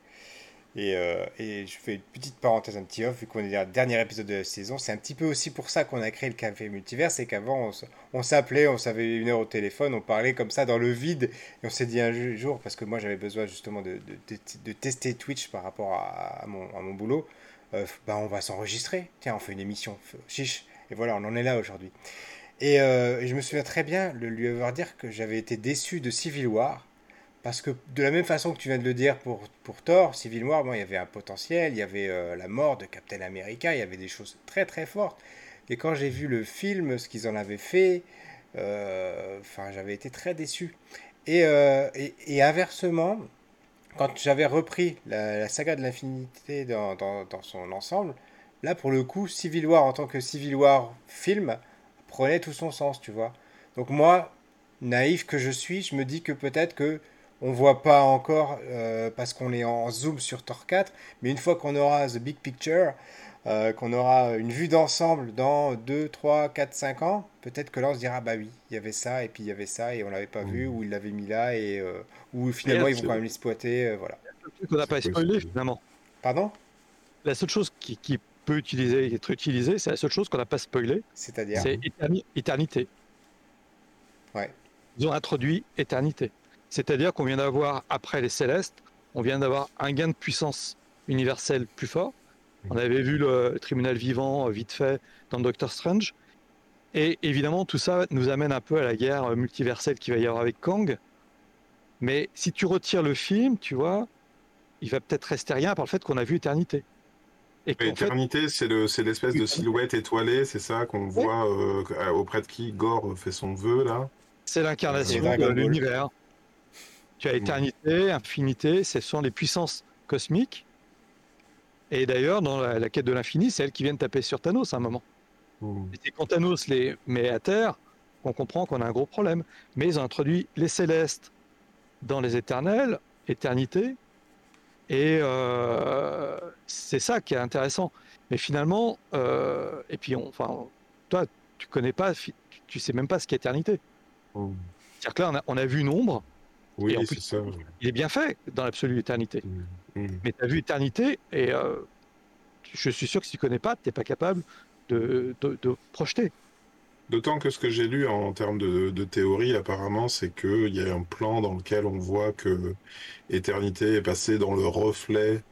Euh, et, je fais une petite parenthèse, un petit off, vu qu'on est dans le dernier épisode de la saison. C'est un petit peu aussi pour ça qu'on a créé le Café Multivers. C'est qu'avant, on, s'appelait, on savait une heure au téléphone, on parlait comme ça dans le vide. Et on s'est dit un jour, parce que moi j'avais besoin justement de, de, tester Twitch par rapport à, mon, à mon, boulot, euh, bah, on va s'enregistrer. Tiens, on fait une émission, chiche. Et voilà, on en est là aujourd'hui. Et, euh, et, je me souviens très bien de lui avoir dit que j'avais été déçu de Civil War parce que de la même façon que tu viens de le dire pour, pour Thor, Civil War, bon, il y avait un potentiel, il y avait euh, la mort de Captain America, il y avait des choses très très fortes. Et quand j'ai vu le film, ce qu'ils en avaient fait, euh, j'avais été très déçu. Euh, et, et, inversement, quand j'avais repris la, saga de l'infinité dans, dans, son ensemble, là pour le coup, Civil War en tant que Civil War film prenait tout son sens, tu vois. Donc moi, naïf que je suis, je me dis que peut-être que on voit pas encore euh, parce qu'on est en zoom sur Thor 4, mais une fois qu'on aura the big picture, euh, qu'on aura une vue d'ensemble dans 2, 3, 4, 5 ans, peut-être que là on se dira bah oui, il y avait ça et puis il y avait ça et on l'avait pas vu ou il l'avait mis là et euh, ou finalement ils vont quand même l'exploiter, voilà. Qu'on n'a pas spoilé finalement. Pardon? La seule chose qui, qui peut utiliser, être utilisée, c'est la seule chose qu'on n'a pas spoilé. C'est-à-dire? C'est éternité. Ouais. Ils ont introduit éternité. C'est-à-dire qu'on vient d'avoir, après les célestes, on vient d'avoir un gain de puissance universelle plus fort. On avait vu le tribunal vivant euh, vite fait dans Doctor Strange. Et évidemment, tout ça nous amène un peu à la guerre multiverselle qu'il va y avoir avec Kang. Mais si tu retires le film, tu vois, il va peut-être rester rien par le fait qu'on a vu Éternité. Et Éternité, c'est l'espèce de silhouette étoilée, c'est ça qu'on voit euh, auprès de qui Gore fait son vœu là? C'est l'incarnation de l'univers. Tu as éternité, infinité, ce sont les puissances cosmiques. Et d'ailleurs, dans la, quête de l'infini, c'est elles qui viennent taper sur Thanos à un moment. Mmh. Et c'est quand Thanos les met à terre qu'on comprend qu'on a un gros problème. Mais ils ont introduit les célestes dans les éternels, éternité. Et euh, c'est ça qui est intéressant. Mais finalement, euh, et puis, enfin, toi, tu connais pas, tu, sais même pas ce qu'est éternité. Mmh. C'est-à-dire que là, on a, on a vu oui, c'est ça. Il est bien fait dans l'absolu éternité. Mmh, mmh. Mais tu as vu éternité et euh, je suis sûr que si tu connais pas, tu n'es pas capable de, de, projeter. D'autant que ce que j'ai lu en termes de, de théorie, apparemment, c'est qu'il y a un plan dans lequel on voit que Éternité est passée dans le reflet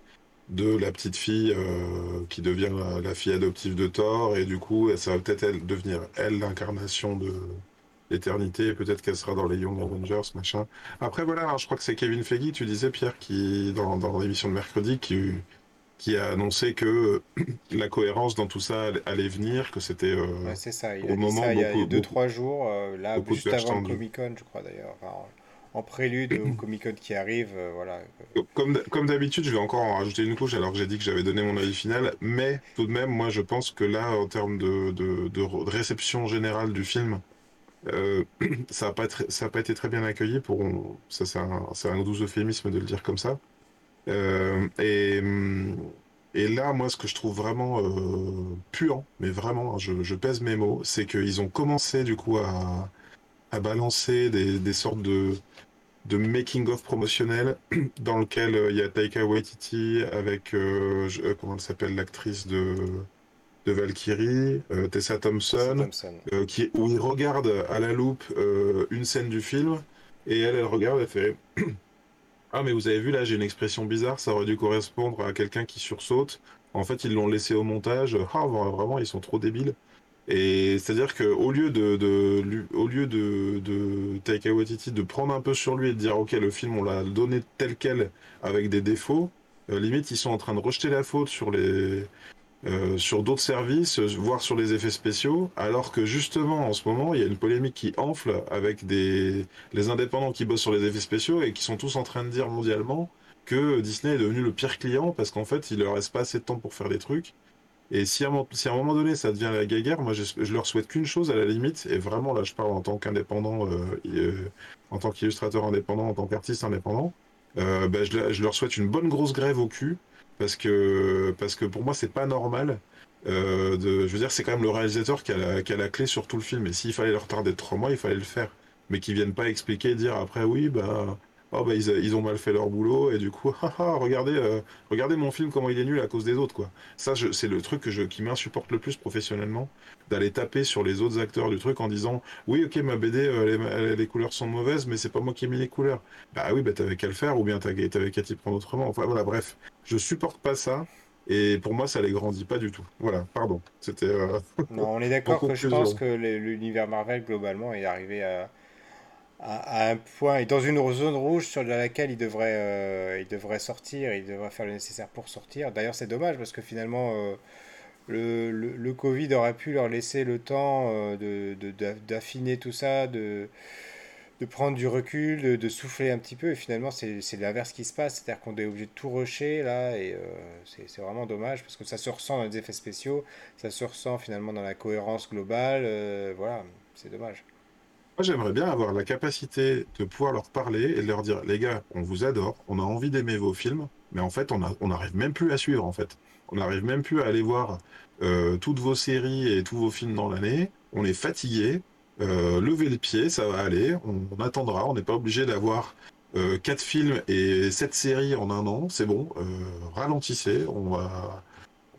de la petite fille euh, qui devient la, fille adoptive de Thor, et du coup, ça va peut-être devenir elle l'incarnation de, l'éternité, peut-être qu'elle sera dans les Young Avengers, machin. Après, voilà, je crois que c'est Kevin Feige, tu disais, Pierre, qui, dans, dans l'émission de mercredi, qui, qui a annoncé que la cohérence dans tout ça allait venir, que c'était euh, c'est ça, il a dit ça il y a 2-3 jours, euh, là, juste avant le Comic Con, je crois d'ailleurs. en prélude au Comic Con qui arrive, euh, voilà. Comme, comme d'habitude, je vais encore en rajouter une couche alors que j'ai dit que j'avais donné mon avis final, mais tout de même, moi je pense que là, en termes de, de, de réception générale du film, euh, ça n'a pas, été très bien accueilli. Pour, ça, c'est un, un, doux euphémisme de le dire comme ça. Euh, et, là, moi, ce que je trouve vraiment euh, puant, mais vraiment, hein, je, pèse mes mots, c'est qu'ils ont commencé du coup à, balancer des, sortes de, making-of promotionnel dans lequel il y a Taika Waititi avec, comment elle s'appelle, l'actrice de de Valkyrie, euh, Tessa Thompson, euh, qui, où il regarde à la loupe euh, une scène du film, et elle, elle regarde, elle fait Ah, mais vous avez vu là, j'ai une expression bizarre, ça aurait dû correspondre à quelqu'un qui sursaute. En fait, ils l'ont laissé au montage. Ah, vraiment, ils sont trop débiles. Et c'est-à-dire qu'au lieu de, de, au lieu de, de Taika Waititi de prendre un peu sur lui et de dire ok le film on l'a donné tel quel avec des défauts, limite ils sont en train de rejeter la faute sur les euh, sur d'autres services, voire sur les effets spéciaux, alors que justement en ce moment il y a une polémique qui enfle avec des les indépendants qui bossent sur les effets spéciaux et qui sont tous en train de dire mondialement que Disney est devenu le pire client parce qu'en fait il leur reste pas assez de temps pour faire des trucs. Et si à, un moment donné ça devient la guéguerre, moi je, leur souhaite qu'une chose à la limite, et vraiment là je parle en tant qu'indépendant, euh, euh, en tant qu'illustrateur indépendant, en tant qu'artiste indépendant, ben, je, je leur souhaite une bonne grosse grève au cul parce que, parce que pour moi, c'est pas normal. Euh, de, je veux dire, c'est quand même le réalisateur qui a, la, qui a la clé sur tout le film. Et s'il fallait le retarder de trois mois, il fallait le faire. Mais qu'ils viennent pas expliquer, dire après, oui, bah, oh, bah ils, ils, ont mal fait leur boulot et du coup, regardez, euh, regardez mon film comment il est nul à cause des autres quoi. Ça, c'est le truc que je, qui m'insupporte le plus professionnellement, d'aller taper sur les autres acteurs du truc en disant, oui, ok, ma BD, euh, les, les, couleurs sont mauvaises, mais c'est pas moi qui ai mis les couleurs. Bah oui, bah t'avais qu'à le faire ou bien t'avais qu'à t'y prendre autrement. Enfin voilà, bref, je supporte pas ça. Et pour moi, ça les grandit pas du tout. Voilà, pardon. C'était. Euh, non, on est d'accord que je pense que l'univers Marvel globalement est arrivé à, à, un point et dans une zone rouge sur laquelle il devrait, euh, il devrait sortir, il devrait faire le nécessaire pour sortir. D'ailleurs, c'est dommage parce que finalement, euh, le, le, Covid aurait pu leur laisser le temps euh, d'affiner de, tout ça, de, de prendre du recul, de, souffler un petit peu. Et finalement, c'est l'inverse qui se passe. C'est-à-dire qu'on est obligé de tout rusher là. Et c'est vraiment dommage parce que ça se ressent dans les effets spéciaux, ça se ressent finalement dans la cohérence globale. voilà, c'est dommage. Moi, j'aimerais bien avoir la capacité de pouvoir leur parler et de leur dire, les gars, on vous adore, on a envie d'aimer vos films, mais en fait, on n'arrive même plus à suivre, en fait. On n'arrive même plus à aller voir euh, toutes vos séries et tous vos films dans l'année. On est fatigué. Euh, levez les pieds, ça va aller. On, attendra. On n'est pas obligé d'avoir euh, quatre films et sept séries en un an. C'est bon. Euh, ralentissez. On va.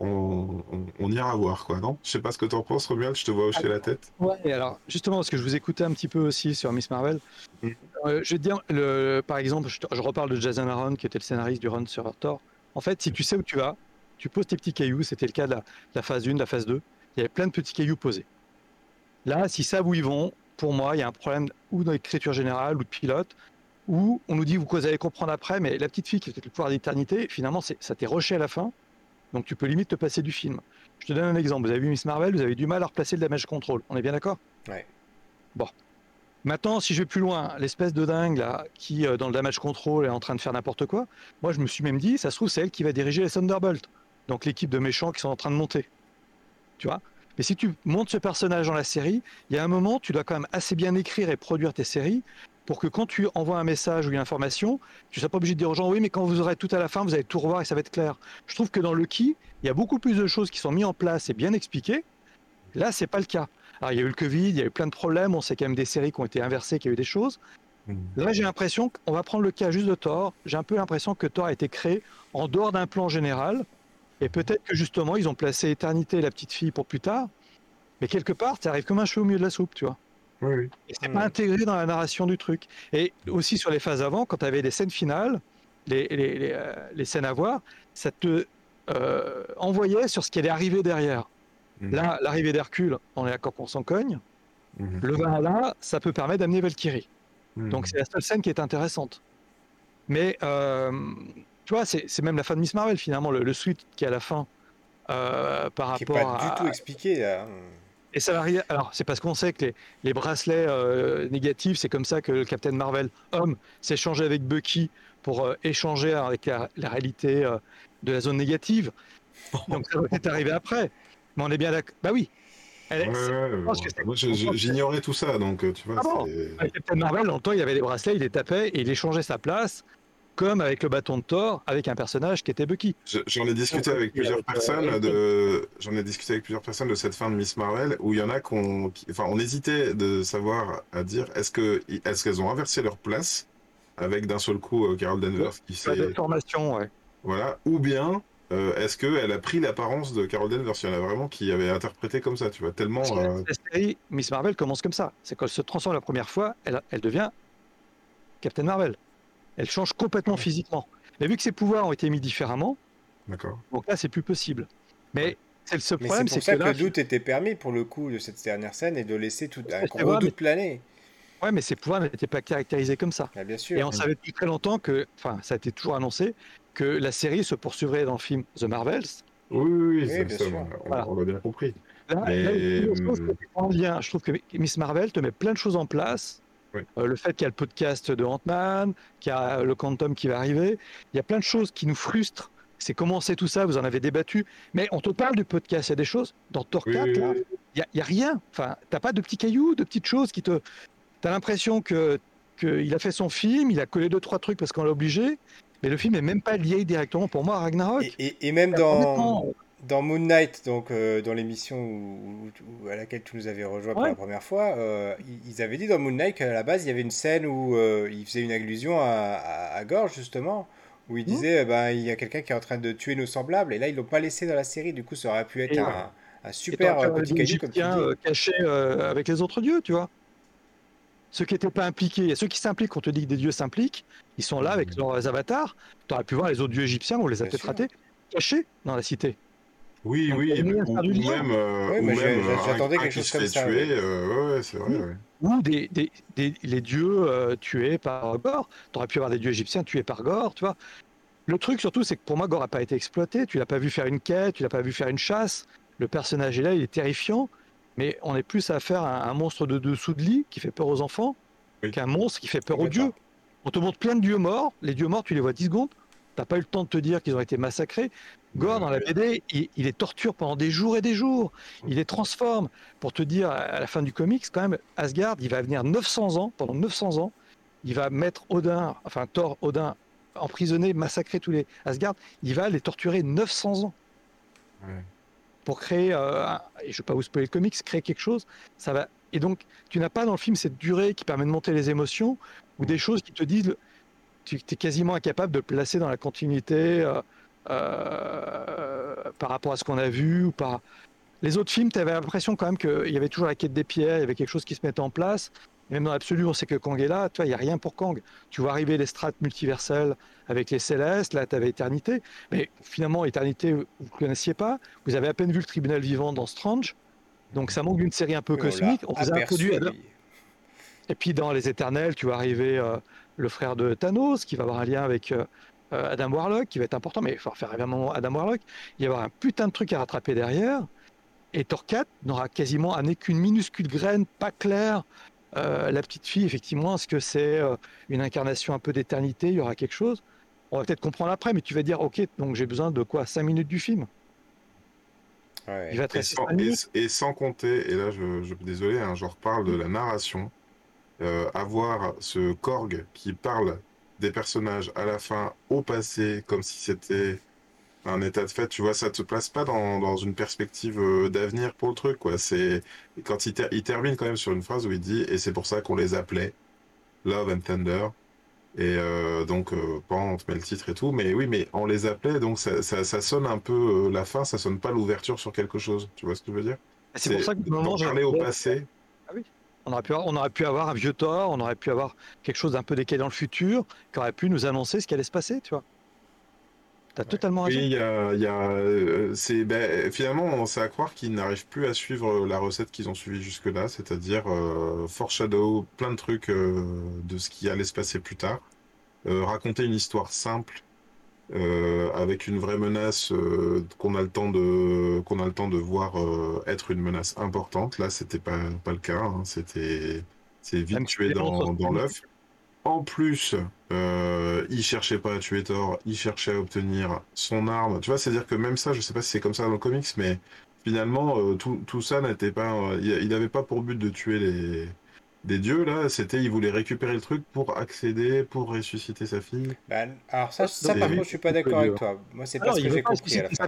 On, on- on ira voir, quoi, non? Je sais pas ce que t'en penses, Romuald, je te vois hocher la tête. Ouais, et alors justement, parce que je vous écoutais un petit peu aussi sur Miss Marvel, Mm. euh, je vais te dire, le, par exemple, je, reparle de Jason Aaron, qui était le scénariste du run sur Thor. En fait, si tu sais où tu vas, tu poses tes petits cailloux, c'était le cas de la, de la phase 1, de la phase 2, il y avait plein de petits cailloux posés. Là, s'ils savent où ils vont, pour moi, il y a un problème ou dans l'écriture générale ou de pilote, ou on nous dit, vous allez comprendre après, mais la petite fille qui était le pouvoir d'éternité, finalement, c'est- ça t'est rushé à la fin, donc tu peux limite te passer du film. Je te donne un exemple. Vous avez vu Miss Marvel, vous avez du mal à replacer le damage control. On est bien d'accord? Ouais. Bon. Maintenant, si je vais plus loin, l'espèce de dingue là, qui euh, dans le damage control est en train de faire n'importe quoi, moi je me suis même dit, ça se trouve, c'est elle qui va diriger les Thunderbolts. Donc l'équipe de méchants qui sont en train de monter. Tu vois? Mais si tu montes ce personnage dans la série, il y a un moment, tu dois quand même assez bien écrire et produire tes séries pour que quand tu envoies un message ou une information, tu ne sois pas obligé de dire aux gens, oui, mais quand vous aurez tout à la fin, vous allez tout revoir et ça va être clair. Je trouve que dans Lucky, il y a beaucoup plus de choses qui sont mises en place et bien expliquées. Là, c'est pas le cas. Alors, il y a eu le Covid, il y a eu plein de problèmes. On sait quand même des séries qui ont été inversées, qu'il y a eu des choses. Là, j'ai l'impression qu'on va prendre le cas juste de Thor. J'ai un peu l'impression que Thor a été créé en dehors d'un plan général. Et peut-être que justement, ils ont placé Éternité, la petite fille, pour plus tard. Mais quelque part, ça arrive comme un cheveu au milieu de la soupe, tu vois. Oui, oui. Et c'est Hmm. pas intégré dans la narration du truc. Et aussi sur les phases avant, quand tu avais les scènes finales, les, les, les, euh, les scènes à voir, ça te euh, envoyait sur ce qui allait arriver derrière. Mhm. Là, l'arrivée d'Hercule, on est d'accord qu'on s'en cogne. Mhm. Le Valhalla, ça peut permettre d'amener Valkyrie. Mhm. Donc c'est la seule scène qui est intéressante. Mais euh, tu vois, c'est c'est même la fin de Miss Marvel finalement, le, le suite qui est à la fin euh, par Qui n'est rapport pas à. du tout expliqué là. Et ça va rien- Alors c'est parce qu'on sait que les, les bracelets euh, négatifs, c'est comme ça que le Captain Marvel homme s'est échangé avec Bucky pour euh, échanger avec la, la réalité euh, de la zone négative. Donc ça doit être arrivé après. Mais on est bien d'accord. Bah oui. Ouais, ouais, j'ignorais tout ça, donc tu vois. Ah bon Captain Marvel, dans le temps, il y avait les bracelets, il les tapait et il échangeait sa place, comme avec le bâton de Thor, avec un personnage qui était Bucky. Je- J'en ai discuté avec plusieurs personnes de, j'en ai discuté avec plusieurs personnes de cette fin de Miss Marvel où il y en a qu'on, qui- enfin, on hésitait de savoir à dire est-ce que, est-ce qu'elles ont inversé leur place avec d'un seul coup euh, Carol Danvers qui La s'est, déformation, ouais. voilà, ou bien euh, est-ce qu'elle a pris l'apparence de Carol Danvers? Il y en a vraiment qui avaient interprété comme ça, tu vois, tellement. Euh, La série Miss Marvel commence comme ça. C'est quand elle se transforme la première fois, elle, elle devient Captain Marvel. Elle change complètement physiquement. Mais vu que ses pouvoirs ont été mis différemment, donc là, c'est plus possible. Mais c'est le seul Mais c'est problème, pour c'est ça que que là, le doute était permis pour le coup de cette dernière scène et de laisser tout un gros vrai, doute planer. ouais, mais ses pouvoirs n'étaient pas caractérisés comme ça. Ah, bien Et sûr. on savait depuis très longtemps que, enfin, ça a été toujours annoncé, que la série se poursuivrait dans le film The Marvels. Oui, oui, oui, bien ça, sûr. on, Voilà. on a bien compris. Là, Mais, euh, en lien. Je trouve que Miss Marvel te met plein de choses en place. Oui. Euh, le fait qu'il y a le podcast de Ant-Man, qu'il y a le Quantum qui va arriver, il y a plein de choses qui nous frustrent. C'est comment c'est tout ça, vous en avez débattu. Mais on te parle du podcast, il y a des choses. Dans Thor Oui, 4, oui, là, oui. il n'y a, rien. Enfin, t'as pas de petits cailloux, de petites choses qui te. T'as l'impression que qu'il a fait son film, il a collé deux, trois trucs parce qu'on l'a obligé. Mais le film est même pas lié directement pour moi à Ragnarok. Et, et- et même Honnêtement, dans, dans Moon Knight, donc euh, dans l'émission où- où- à laquelle tu nous avais rejoint pour la première fois, euh, ils- ils avaient dit dans Moon Knight qu'à la base il y avait une scène où euh, il faisait une allusion à, à, à Gorge justement, où il Mhm. disait eh ben, il y a quelqu'un qui est en train de tuer nos semblables, et là ils l'ont pas laissé dans la série, du coup ça aurait pu être un, un super t'aurais euh, petit caillou comme tu dis. euh, avec les autres dieux, tu vois. Ceux qui n'étaient pas impliqués, et ceux qui s'impliquent, on te dit que des dieux s'impliquent, ils sont là avec leurs avatars. Tu aurais pu voir les autres dieux égyptiens, on les a peut-être ratés, cachés dans la cité. Oui, Donc, oui, moyen de ou, ou même, euh, Oui, ou même j'ai- euh, j'attendais un quelque qui chose se comme ça, tuer, euh, ouais, ouais, c'est vrai. Oui. ouais. Ou des, des, des- les dieux euh, tués par Gore. Tu aurais pu avoir des dieux égyptiens tués par Gore, tu vois. Le truc surtout, c'est que pour moi, Gore n'a pas été exploité. Tu l'as pas vu faire une quête, tu l'as pas vu faire une chasse. Le personnage est là, il est terrifiant. Mais on est plus à faire un, un monstre de dessous de lit qui fait peur aux enfants Oui. qu'un monstre qui fait peur aux dieux. On te montre plein de dieux morts. Les dieux morts, tu les vois 10 secondes. T'as pas eu le temps de te dire qu'ils ont été massacrés. Gore, dans la BD, il, les torture pendant des jours et des jours. Il les transforme. Pour te dire, à la fin du comics, quand même, Asgard, il va venir 900 ans, pendant 900 ans, il va mettre Odin, enfin Thor, Odin, emprisonné, massacrer tous les Asgard. Il va les torturer 900 ans. Pour créer, euh, et je ne vais pas vous spoiler le comics, créer quelque chose, ça va. Et donc, tu n'as pas dans le film cette durée qui permet de monter les émotions ou des choses qui te disent, tu es quasiment incapable de placer dans la continuité. Euh, euh, par rapport à ce qu'on a vu ou par les autres films, tu avais l'impression quand même qu'il y avait toujours la quête des pierres, il y avait quelque chose qui se mettait en place. même dans l'absolu, on sait que Kang est là. Tu vois, il n'y a rien pour Kang. Tu vois arriver les strates multiverselles avec les célestes. Là, tu avais Éternité. Mais finalement, Éternité, vous ne connaissiez pas. Vous avez à peine vu le tribunal vivant dans Strange. Donc ça manque d'une série un peu cosmique. On vous a introduit. Et puis dans Les Éternels, tu vois arriver euh, le frère de Thanos, qui va avoir un lien avec euh, euh, Adam Warlock qui va être important, mais il faut faire évidemment Adam Warlock. Il va y avoir un putain de truc à rattraper derrière. Et 4 n'aura quasiment amené qu'une minuscule graine, pas claire. Euh, la petite fille, effectivement, est-ce que c'est euh, une incarnation un peu d'éternité? Il y aura quelque chose? On va peut-être comprendre après, mais tu vas dire, ok, donc j'ai besoin de quoi? 5 minutes du film Il va et, sans, et, sans, compter, et là, je, je désolé, hein, je reparle de la narration. Avoir ce Korg qui parle des personnages à la fin au passé, comme si c'était un état de fait, tu vois, ça te place pas dans, dans une perspective euh, d'avenir pour le truc, quoi. C'est quand il, il, termine quand même sur une phrase où il dit et c'est pour ça qu'on les appelait Love and Thunder. Et euh, donc, euh, on te met le titre et tout, mais oui, mais on les appelait, donc ça, ça, ça sonne un peu euh, la fin, ça sonne pas l'ouverture sur quelque chose. Tu vois ce que je veux dire? C'est pour ça que moment, parler au passé. On aurait, pu avoir, on aurait pu avoir un vieux Thor, on aurait pu avoir quelque chose d'un peu décalé dans le futur, qui aurait pu nous annoncer ce qui allait se passer, tu vois. T'as totalement raison. Oui, il y a, y a euh, c'est, ben, finalement, on sait à croire qu'ils n'arrivent plus à suivre la recette qu'ils ont suivie jusque-là, c'est-à-dire euh, foreshadow, plein de trucs euh, de ce qui allait se passer plus tard, raconter une histoire simple euh, avec une vraie menace euh, qu'on a le temps de qu'on a le temps de voir euh, être une menace importante. Là, c'était pas pas le cas. Hein. C'était c'est vite tué dans, dans l'œuf. En plus, il cherchait pas à tuer Thor, il cherchait à obtenir son arme. Tu vois, c'est-à-dire que même ça, je sais pas si c'est comme ça dans le comics, mais finalement, tout, tout ça n'était pas, il n'avait pas pour but de tuer les des dieux là, c'était il voulait récupérer le truc pour accéder, pour ressusciter sa fille. Bah, alors ça, ça par contre, je suis pas d'accord avec toi. Moi, c'est pas ce que j'ai compris à la fin.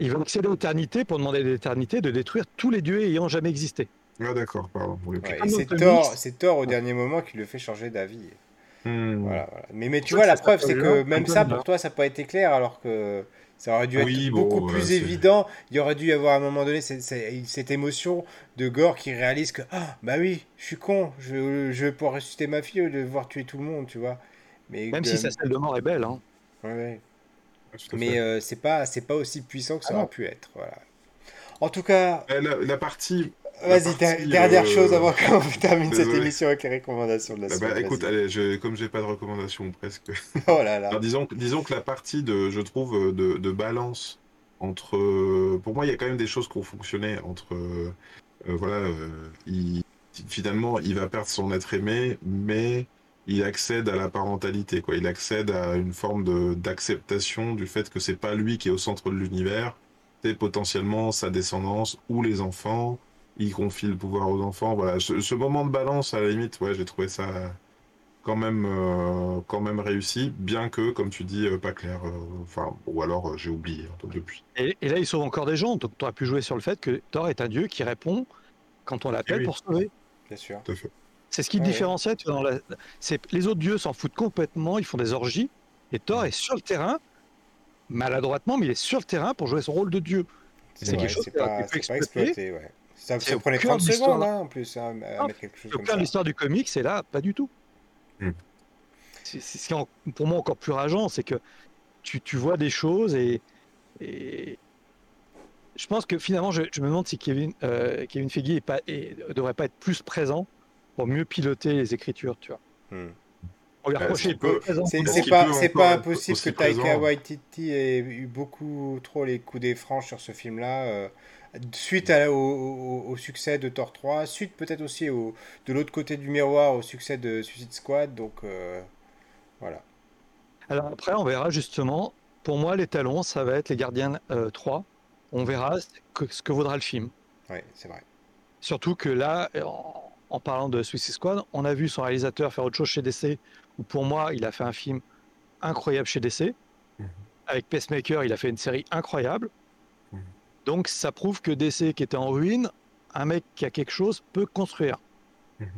Il veut accéder à l'éternité pour demander à l'éternité de détruire tous les dieux ayant jamais existé. Ah d'accord, pardon. Ouais, c'est Thor, c'est Thor au dernier moment qui le fait changer d'avis. Hmm. Voilà, voilà. Mais, mais tu vois, la preuve, c'est que même ça, pour toi, ça n'a pas été clair, alors que ça aurait dû être beaucoup plus évident. Il y aurait dû y avoir à un moment donné cette, cette émotion de Gore qui réalise que ah bah oui, je suis con, je, je vais pouvoir ressusciter ma fille au lieu de voir tuer tout le monde, tu vois. Mais même si sa salle de mort est belle, hein. Ouais, ouais. Mais euh, c'est pas c'est pas aussi puissant que ça ah aurait pu être, voilà. En tout cas, la, la partie Vas-y, dernière chose avant qu'on termine cette émission avec les recommandations de la ah semaine. Bah, écoute, allez, je, comme j'ai pas de recommandations presque. oh là là. Alors, disons, disons que la partie de, je trouve, de, de balance entre, pour moi, il y a quand même des choses qui ont fonctionné entre, euh, voilà, euh, il, finalement, il va perdre son être aimé, mais il accède à la parentalité, quoi. Il accède à une forme d'acceptation du fait que c'est pas lui qui est au centre de l'univers, c'est potentiellement sa descendance ou les enfants il confie le pouvoir aux enfants. Voilà, ce, moment de balance, à la limite, ouais, j'ai trouvé ça quand même, euh, quand même réussi, bien que, comme tu dis, euh, pas clair. Euh, enfin, ou alors j'ai oublié hein, depuis. Et, là, il sauve encore des gens. Donc, tu aurais pu jouer sur le fait que Thor est un dieu qui répond quand on l'appelle pour sauver. Bien sûr. C'est ce qui le différenciait. Dans la... Les autres dieux s'en foutent complètement. Ils font des orgies. Et Thor est sur le terrain, maladroitement, mais il est sur le terrain pour jouer son rôle de dieu. C'est quelque chose qui pas, pas exploité. Ouais. Ça, ça prenait 30 secondes hein, en plus hein, à mettre quelque chose comme ça. l'histoire du comics, c'est là, pas du tout. Mm. C'est pour moi encore plus rageant, c'est que tu, tu, vois des choses et, et, je pense que finalement, je, je me demande si Kevin, euh, Kevin Feige ne devrait pas être plus présent pour mieux piloter les écritures, tu vois. Mm. C'est pas, c'est pas impossible que Taika Waititi ait eu beaucoup trop les coups des franches sur ce film-là. Euh, suite au, succès de Thor 3, suite peut-être aussi au, de l'autre côté du miroir au succès de Suicide Squad. Donc euh, voilà. Alors après, on verra justement. Pour moi, les talons, ça va être les Gardiens 3. On verra ce que vaudra le film. Oui, c'est vrai. Surtout que là, en, parlant de Suicide Squad, on a vu son réalisateur faire autre chose chez DC, où pour moi, il a fait un film incroyable chez DC. Mhm. Avec Pacemaker, il a fait une série incroyable. Mhm. Donc ça prouve que DC, qui était en ruine, un mec qui a quelque chose peut construire. Mhm.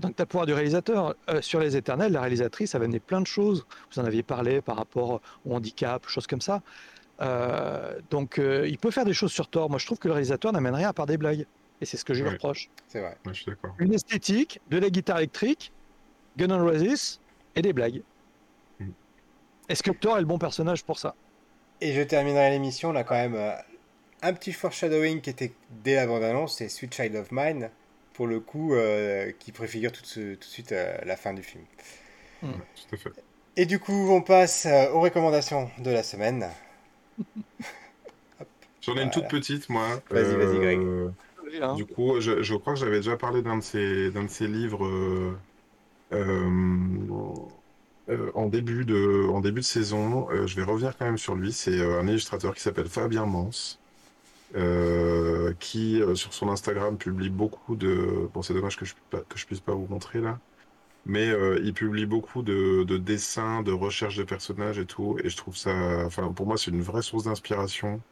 Donc, tu as le pouvoir du réalisateur. Euh, sur Les Éternels, la réalisatrice avait amené plein de choses. Vous en aviez parlé par rapport au handicap, choses comme ça. Euh, donc, euh, il peut faire des choses sur Thor. Moi, je trouve que le réalisateur n'amène rien à part des blagues. Et c'est ce que je lui reproche. C'est vrai. je suis d'accord. Une esthétique, de la guitare électrique, Gun N' Roses et des blagues. Mm. Est-ce que Thor est le bon personnage pour ça? Et je terminerai l'émission là quand même. Un petit foreshadowing qui était dès la bande-annonce, c'est Sweet Child of Mine pour le coup, euh, qui préfigure tout, tout, de suite euh, la fin du film. Hmm. tout à fait. Et du coup, on passe euh, aux recommandations de la semaine. J'en ai une toute petite, moi. Vas-y, vas-y, Greg. Du coup, je, je crois que j'avais déjà parlé d'un de ces, d'un de ces livres en, début de, en début de saison. je vais revenir quand même sur lui. C'est un illustrateur qui s'appelle Fabien Mance. Euh, qui euh, sur son Instagram publie beaucoup de. Bon, c'est dommage que je que je puisse pas vous montrer là, mais euh, il publie beaucoup de, de, dessins, de recherches de personnages et tout, et je trouve ça. Enfin, pour moi, c'est une vraie source d'inspiration.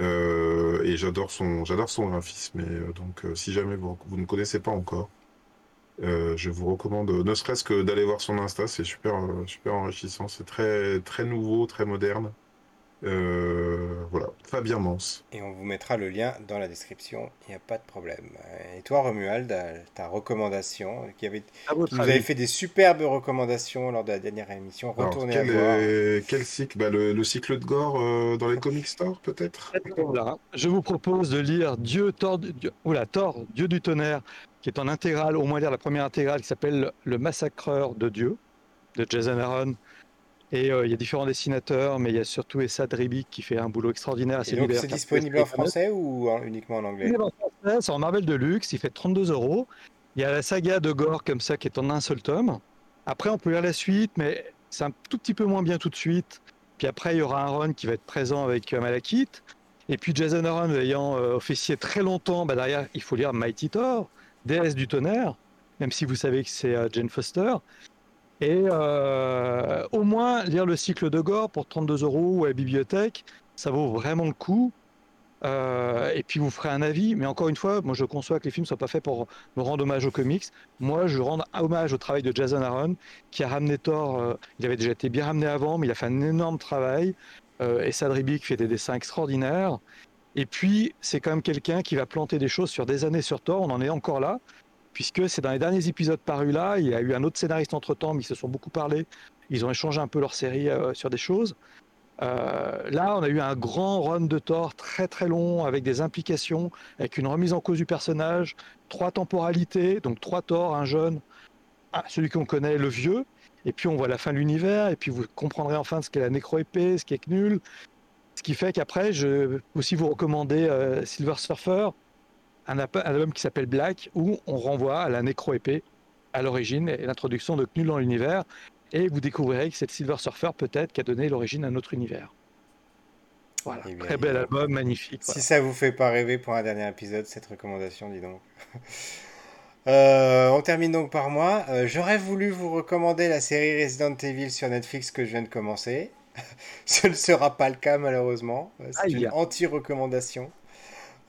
et j'adore son, j'adore son graphisme. Et donc, si jamais vous, vous, ne connaissez pas encore, je vous recommande, ne serait-ce que d'aller voir son Insta, c'est super, super enrichissant. C'est très, très nouveau, très moderne. Euh, voilà, Fabien Mance. Et on vous mettra le lien dans la description, il n'y a pas de problème. Et toi, Romuald, ta recommandation, qui avait, vous avez fait des superbes recommandations lors de la dernière émission. Retournez quel, à voir. quel cycle bah, le, cycle de gore euh, dans les comic stores, peut-être? Je vous propose de lire Dieu, Thor, Dieu, Thor, Dieu du tonnerre, qui est en intégrale, au moins lire la première intégrale, qui s'appelle Le massacreur de Dieu, de Jason Aaron et euh, il y a différents dessinateurs, mais il y a surtout Essa Dribic qui fait un boulot extraordinaire. Et donc c'est disponible en français ou uniquement en anglais C'est en Marvel Deluxe, il fait 32 euros. Il y a la saga de Gore comme ça qui est en un seul tome. Après, on peut lire la suite, mais c'est un tout petit peu moins bien tout de suite. Puis après, il y aura un run qui va être présent avec euh, Malakith. Et puis Jason Aaron ayant euh, officié très longtemps, bah derrière, il faut lire Mighty Thor, déesse du tonnerre, même si vous savez que c'est Jane Foster. Et euh, au moins, lire le cycle de Gore pour 32 euros à la bibliothèque, ça vaut vraiment le coup. Euh, et puis vous ferez un avis. Mais encore une fois, moi je conçois que les films ne soient pas faits pour me rendre hommage aux comics. Moi je rends hommage au travail de Jason Aaron, qui a ramené Thor. Euh, il avait déjà été bien ramené avant, mais il a fait un énorme travail. et Sadribi qui fait des dessins extraordinaires. Et puis c'est quand même quelqu'un qui va planter des choses sur des années sur Thor. On en est encore là puisque c'est dans les derniers épisodes parus là, il y a eu un autre scénariste entre-temps, mais ils se sont beaucoup parlé, ils ont échangé un peu leur série euh, sur des choses. Euh, là, on a eu un grand run de Thor très très long avec des implications, avec une remise en cause du personnage, trois temporalités, donc trois Thor, un jeune, celui qu'on connaît, le vieux, et puis on voit la fin de l'univers, et puis vous comprendrez enfin ce qu'est la nécro-épée, ce qui est nul. Ce qui fait qu'après, je aussi vous recommander euh, Silver Surfer, un, album qui s'appelle Black, où on renvoie à la nécro-épée à l'origine et l'introduction de Knull dans l'univers. Et vous découvrirez que c'est Silver Surfer peut-être qui a donné l'origine à notre univers. Voilà, eh très bel album, magnifique. Si ça vous fait pas rêver pour un dernier épisode, cette recommandation, dis donc. Euh, on termine donc par moi. Euh, j'aurais voulu vous recommander la série Resident Evil sur Netflix que je viens de commencer. Ce ne sera pas le cas malheureusement. C'est une anti-recommandation.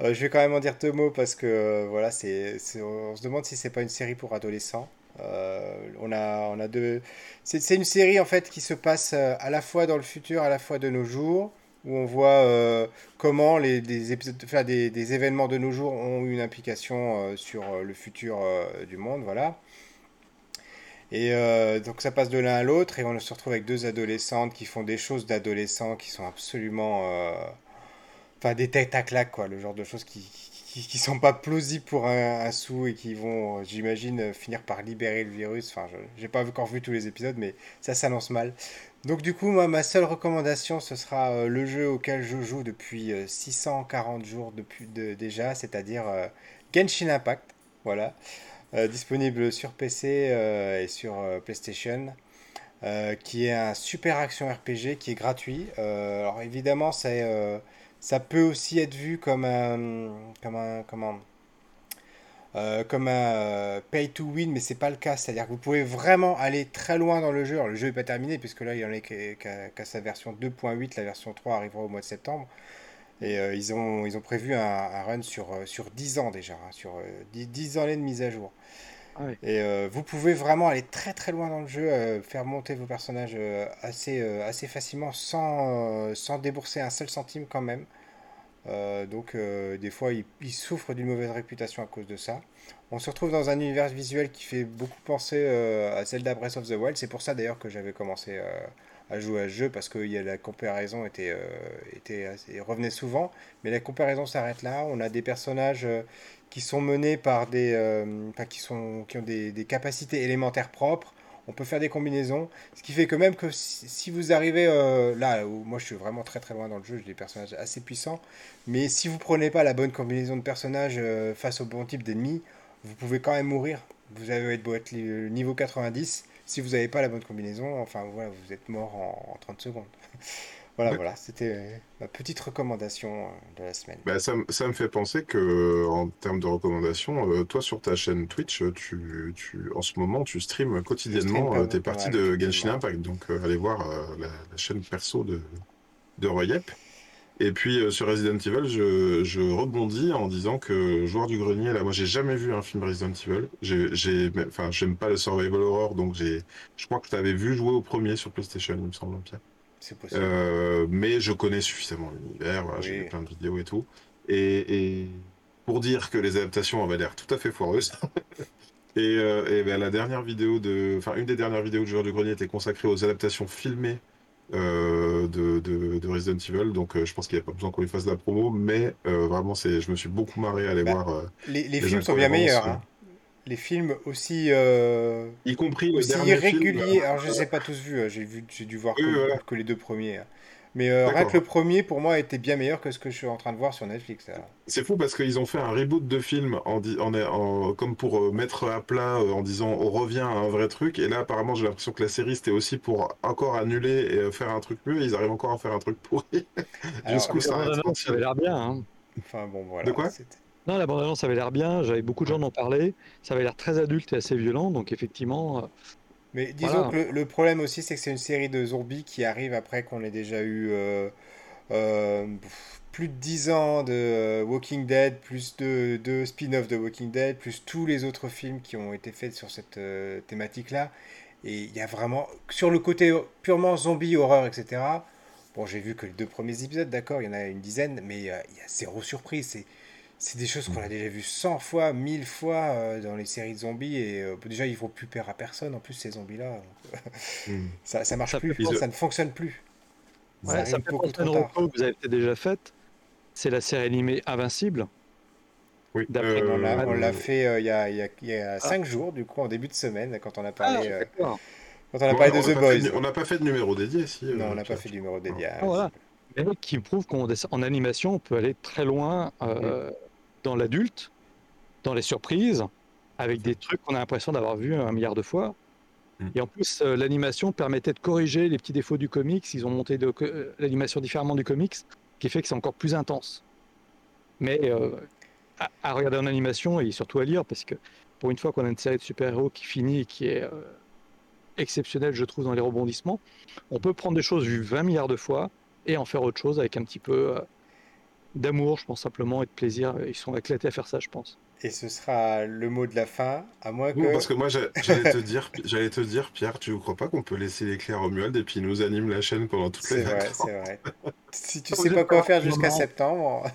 Euh, je vais quand même en dire deux mots parce que euh, voilà, on se demande si c'est pas une série pour adolescents. Euh, on a, on a deux. C'est, une série en fait qui se passe à la fois dans le futur, à la fois de nos jours, où on voit comment les, des épisodes, enfin, des, événements de nos jours ont une implication sur le futur du monde, voilà. Et donc ça passe de l'un à l'autre et on se retrouve avec deux adolescentes qui font des choses d'adolescents qui sont absolument Enfin, des têtes à claque, quoi. Le genre de choses qui, qui, sont pas plausibles pour un, sou et qui vont, j'imagine, finir par libérer le virus. Enfin, je n'ai pas encore vu tous les épisodes, mais ça s'annonce mal. Donc, du coup, moi, ma seule recommandation, ce sera euh, le jeu auquel je joue depuis 640 euh, jours depuis déjà, c'est-à-dire euh, Genshin Impact. Voilà. disponible sur PC et sur PlayStation. qui est un super action RPG qui est gratuit. alors évidemment, ça, ça peut aussi être vu comme un, comme un, comme un pay to win, mais c'est pas le cas. C'est-à-dire que vous pouvez vraiment aller très loin dans le jeu. Alors, le jeu n'est pas terminé, puisque là, il y en a qu'à sa version 2.8, la version 3 arrivera au mois de septembre. Et euh, ils, ont, ils ont prévu un, run sur, euh, sur 10 ans déjà, hein, sur 10, euh, années de mise à jour. Ah et vous pouvez vraiment aller très très loin dans le jeu, faire monter vos personnages assez, assez facilement sans, sans débourser un seul centime quand même. donc des fois ils, souffrent d'une mauvaise réputation à cause de ça. On se retrouve dans un univers visuel qui fait beaucoup penser à Zelda Breath of the Wild. C'est pour ça d'ailleurs que j'avais commencé à jouer à ce jeu parce que y a, la comparaison était, euh, était revenait souvent. Mais la comparaison s'arrête là. On a des personnages euh, qui sont menés par des. Euh, qui, sont, qui ont des, capacités élémentaires propres. On peut faire des combinaisons. Ce qui fait que même que si, vous arrivez là, où moi je suis vraiment très très loin dans le jeu, j'ai des personnages assez puissants. Mais si vous prenez pas la bonne combinaison de personnages face au bon type d'ennemi, vous pouvez quand même mourir. Vous avez beau être niveau 90 si vous n'avez pas la bonne combinaison, enfin voilà, vous êtes mort en, 30 secondes. voilà, voilà, c'était euh, ma petite recommandation euh, de la semaine. Bah, ça, ça, me fait penser que en termes de recommandations, euh, toi sur ta chaîne Twitch, tu, tu, en ce moment, tu streams quotidiennement tes parties de Genshin Impact. Donc allez voir la, chaîne perso de, de Royep. Et puis euh, sur Resident Evil, je, je, rebondis en disant que Joueur du Grenier, là, moi j'ai jamais vu un film Resident Evil. J'ai, enfin, j'aime pas le survival horror, donc j'ai, je crois que tu avais vu jouer au premier sur PlayStation, il me semble, Pierre. C'est possible. Euh, mais je connais suffisamment l'univers, voilà, j'ai vu plein de vidéos et tout. Et, et, pour dire que les adaptations avaient l'air tout à fait foireuses. et, euh, et ben, la dernière vidéo de, enfin une des dernières vidéos de Joueur du Grenier était consacrée aux adaptations filmées euh, de, de, Resident Evil. Donc euh, je pense qu'il n'y a pas besoin qu'on lui fasse de la promo, mais euh, vraiment, c'est, je me suis beaucoup marré à aller bah, voir. les, les, films sont bien meilleurs. Hein. Les films aussi, y compris aussi irréguliers. Alors je ne les ai pas tous vus. Hein. J'ai vu, j'ai dû voir que, les deux premiers. Hein. Mais euh, rien que le premier, pour moi, était bien meilleur que ce que je suis en train de voir sur Netflix. C'est fou parce qu'ils ont fait un reboot de film en, en, comme pour euh, mettre à plat euh, en disant on revient à un vrai truc. Et là, apparemment, j'ai l'impression que la série c'était aussi pour encore annuler et faire un truc mieux. Et ils arrivent encore à faire un truc pourri. Jusqu'où ça, ça avait l'air bien. Hein. Enfin bon, voilà. De quoi? Non, la bande-annonce avait l'air bien, j'avais beaucoup de gens en parler, ça avait l'air très adulte et assez violent, donc effectivement, mais disons que le, problème aussi, c'est que c'est une série de zombies qui arrive après qu'on ait déjà eu euh, euh, plus de 10 ans de euh, Walking Dead, plus de, de spin-off de Walking Dead, plus tous les autres films qui ont été faits sur cette thématique-là. Et il y a vraiment, sur le côté purement zombie, horreur, etc. Bon, j'ai vu que les deux premiers épisodes, d'accord, il y en a une dizaine, mais il y a zéro surprise. C'est c'est des choses qu'on a déjà vues 100 fois, 1000 fois euh, dans les séries de zombies et euh, déjà ils font plus peur à personne en plus ces zombies là hmm. ça, ça marche plus, ça ne fonctionne plus. ça, ça fait beaucoup trop tard. que vous avez déjà faite, c'est la série animée Invincible. Oui. Euh, on l'a fait il y a, y, y a 5 ah. jours du coup en début de semaine quand on a parlé ah, quand on a parlé de The Boys. on n'a pas fait de numéro dédié si. Non, on n'a pas fait de numéro dédié. Ah, voilà. Mais qui prouve qu'en animation on peut aller très loin. Mm dans l'adulte, dans les surprises, avec des trucs qu'on a l'impression d'avoir vu un milliard de fois. Mm. Et en plus, euh, l'animation permettait de corriger les petits défauts du comics. Ils ont monté euh, l'animation différemment du comics, qui fait que c'est encore plus intense. Mais euh, à, regarder en animation et surtout à lire, parce que pour une fois qu'on a une série de super-héros qui finit et qui est exceptionnelle, je trouve, dans les rebondissements, on peut prendre des choses vues 20 milliards de fois et en faire autre chose avec un petit peu d'amour, je pense simplement, et de plaisir. Ils sont éclatés à faire ça, je pense. Et ce sera le mot de la fin, à moins que. parce que moi, j'allais te dire, j'allais te dire, Pierre, tu ne crois pas qu'on peut laisser l'éclair au Romuald et puis il nous anime la chaîne pendant toutes les vacances C'est vrai, c'est vrai. Si tu sais pas quoi faire jusqu'à septembre.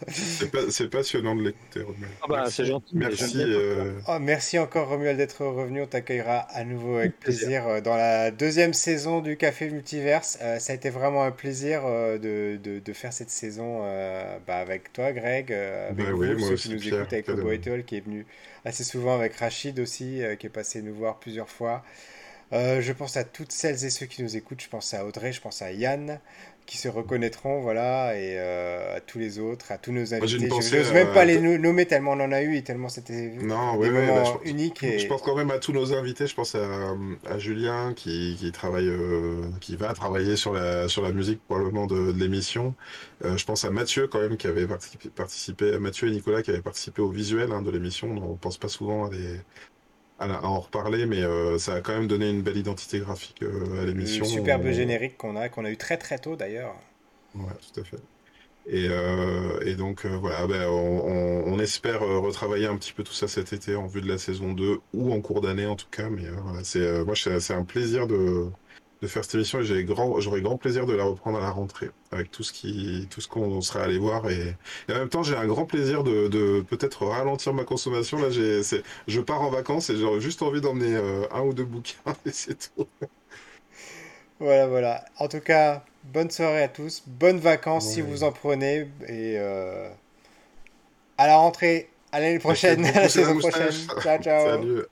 c'est passionnant de l'écouter, Romuald. Ah bah, c'est gentil. Merci. Euh, oh, merci encore, Romuald, d'être revenu. On t'accueillera à nouveau avec plaisir euh, dans la deuxième saison du Café Multiverse. Euh, ça a été vraiment un plaisir de, de, de, faire cette saison bah, avec toi, Greg, avec bah vous, ceux qui nous écoutent avec le Boétol qui est venu assez souvent avec Rachid aussi, euh, qui est passé nous voir plusieurs fois. Euh, je pense à toutes celles et ceux qui nous écoutent. Je pense à Audrey, je pense à Yann, qui se reconnaîtront, voilà, et euh, tous les autres, à tous nos invités. une Je n'ose même à- pas les no- nommer tellement on en a eu et tellement c'était Non, des ouais, ouais, moments bah, je- uniques. Et... Je pense quand même à tous nos invités. Je pense à, à Julien qui, qui travaille, euh, qui va travailler sur la, sur la musique probablement de, de l'émission. Euh, je pense à Mathieu quand même qui avait participé, participé- Mathieu et Nicolas qui avaient participé au visuel hein, de l'émission. On pense pas souvent à, des, à, en reparler, mais euh, ça a quand même donné une belle identité graphique euh, à l'émission. superbe On- générique qu'on a, qu'on a eu très très tôt d'ailleurs. Ouais, tout à fait. Et, euh, et donc voilà, ben, on, on- on espère retravailler un petit peu tout ça cet été en vue de la saison 2 ou en cours d'année en tout cas. Mais voilà, c'est moi c'est un plaisir de, de faire cette émission et grand j'aurais grand plaisir de la reprendre à la rentrée avec tout ce qui tout ce qu'on sera allé voir et, et en même temps j'ai un grand plaisir de, de peut-être ralentir ma consommation. Là j'ai je pars en vacances et j'aurais juste envie d'emmener euh, un ou deux bouquins et c'est tout. Voilà, voilà. En tout cas, bonne soirée à tous, bonnes vacances si vous en prenez et euh, à la rentrée, à l'année prochaine, à la saison prochaine. Ciao, ciao. Salut.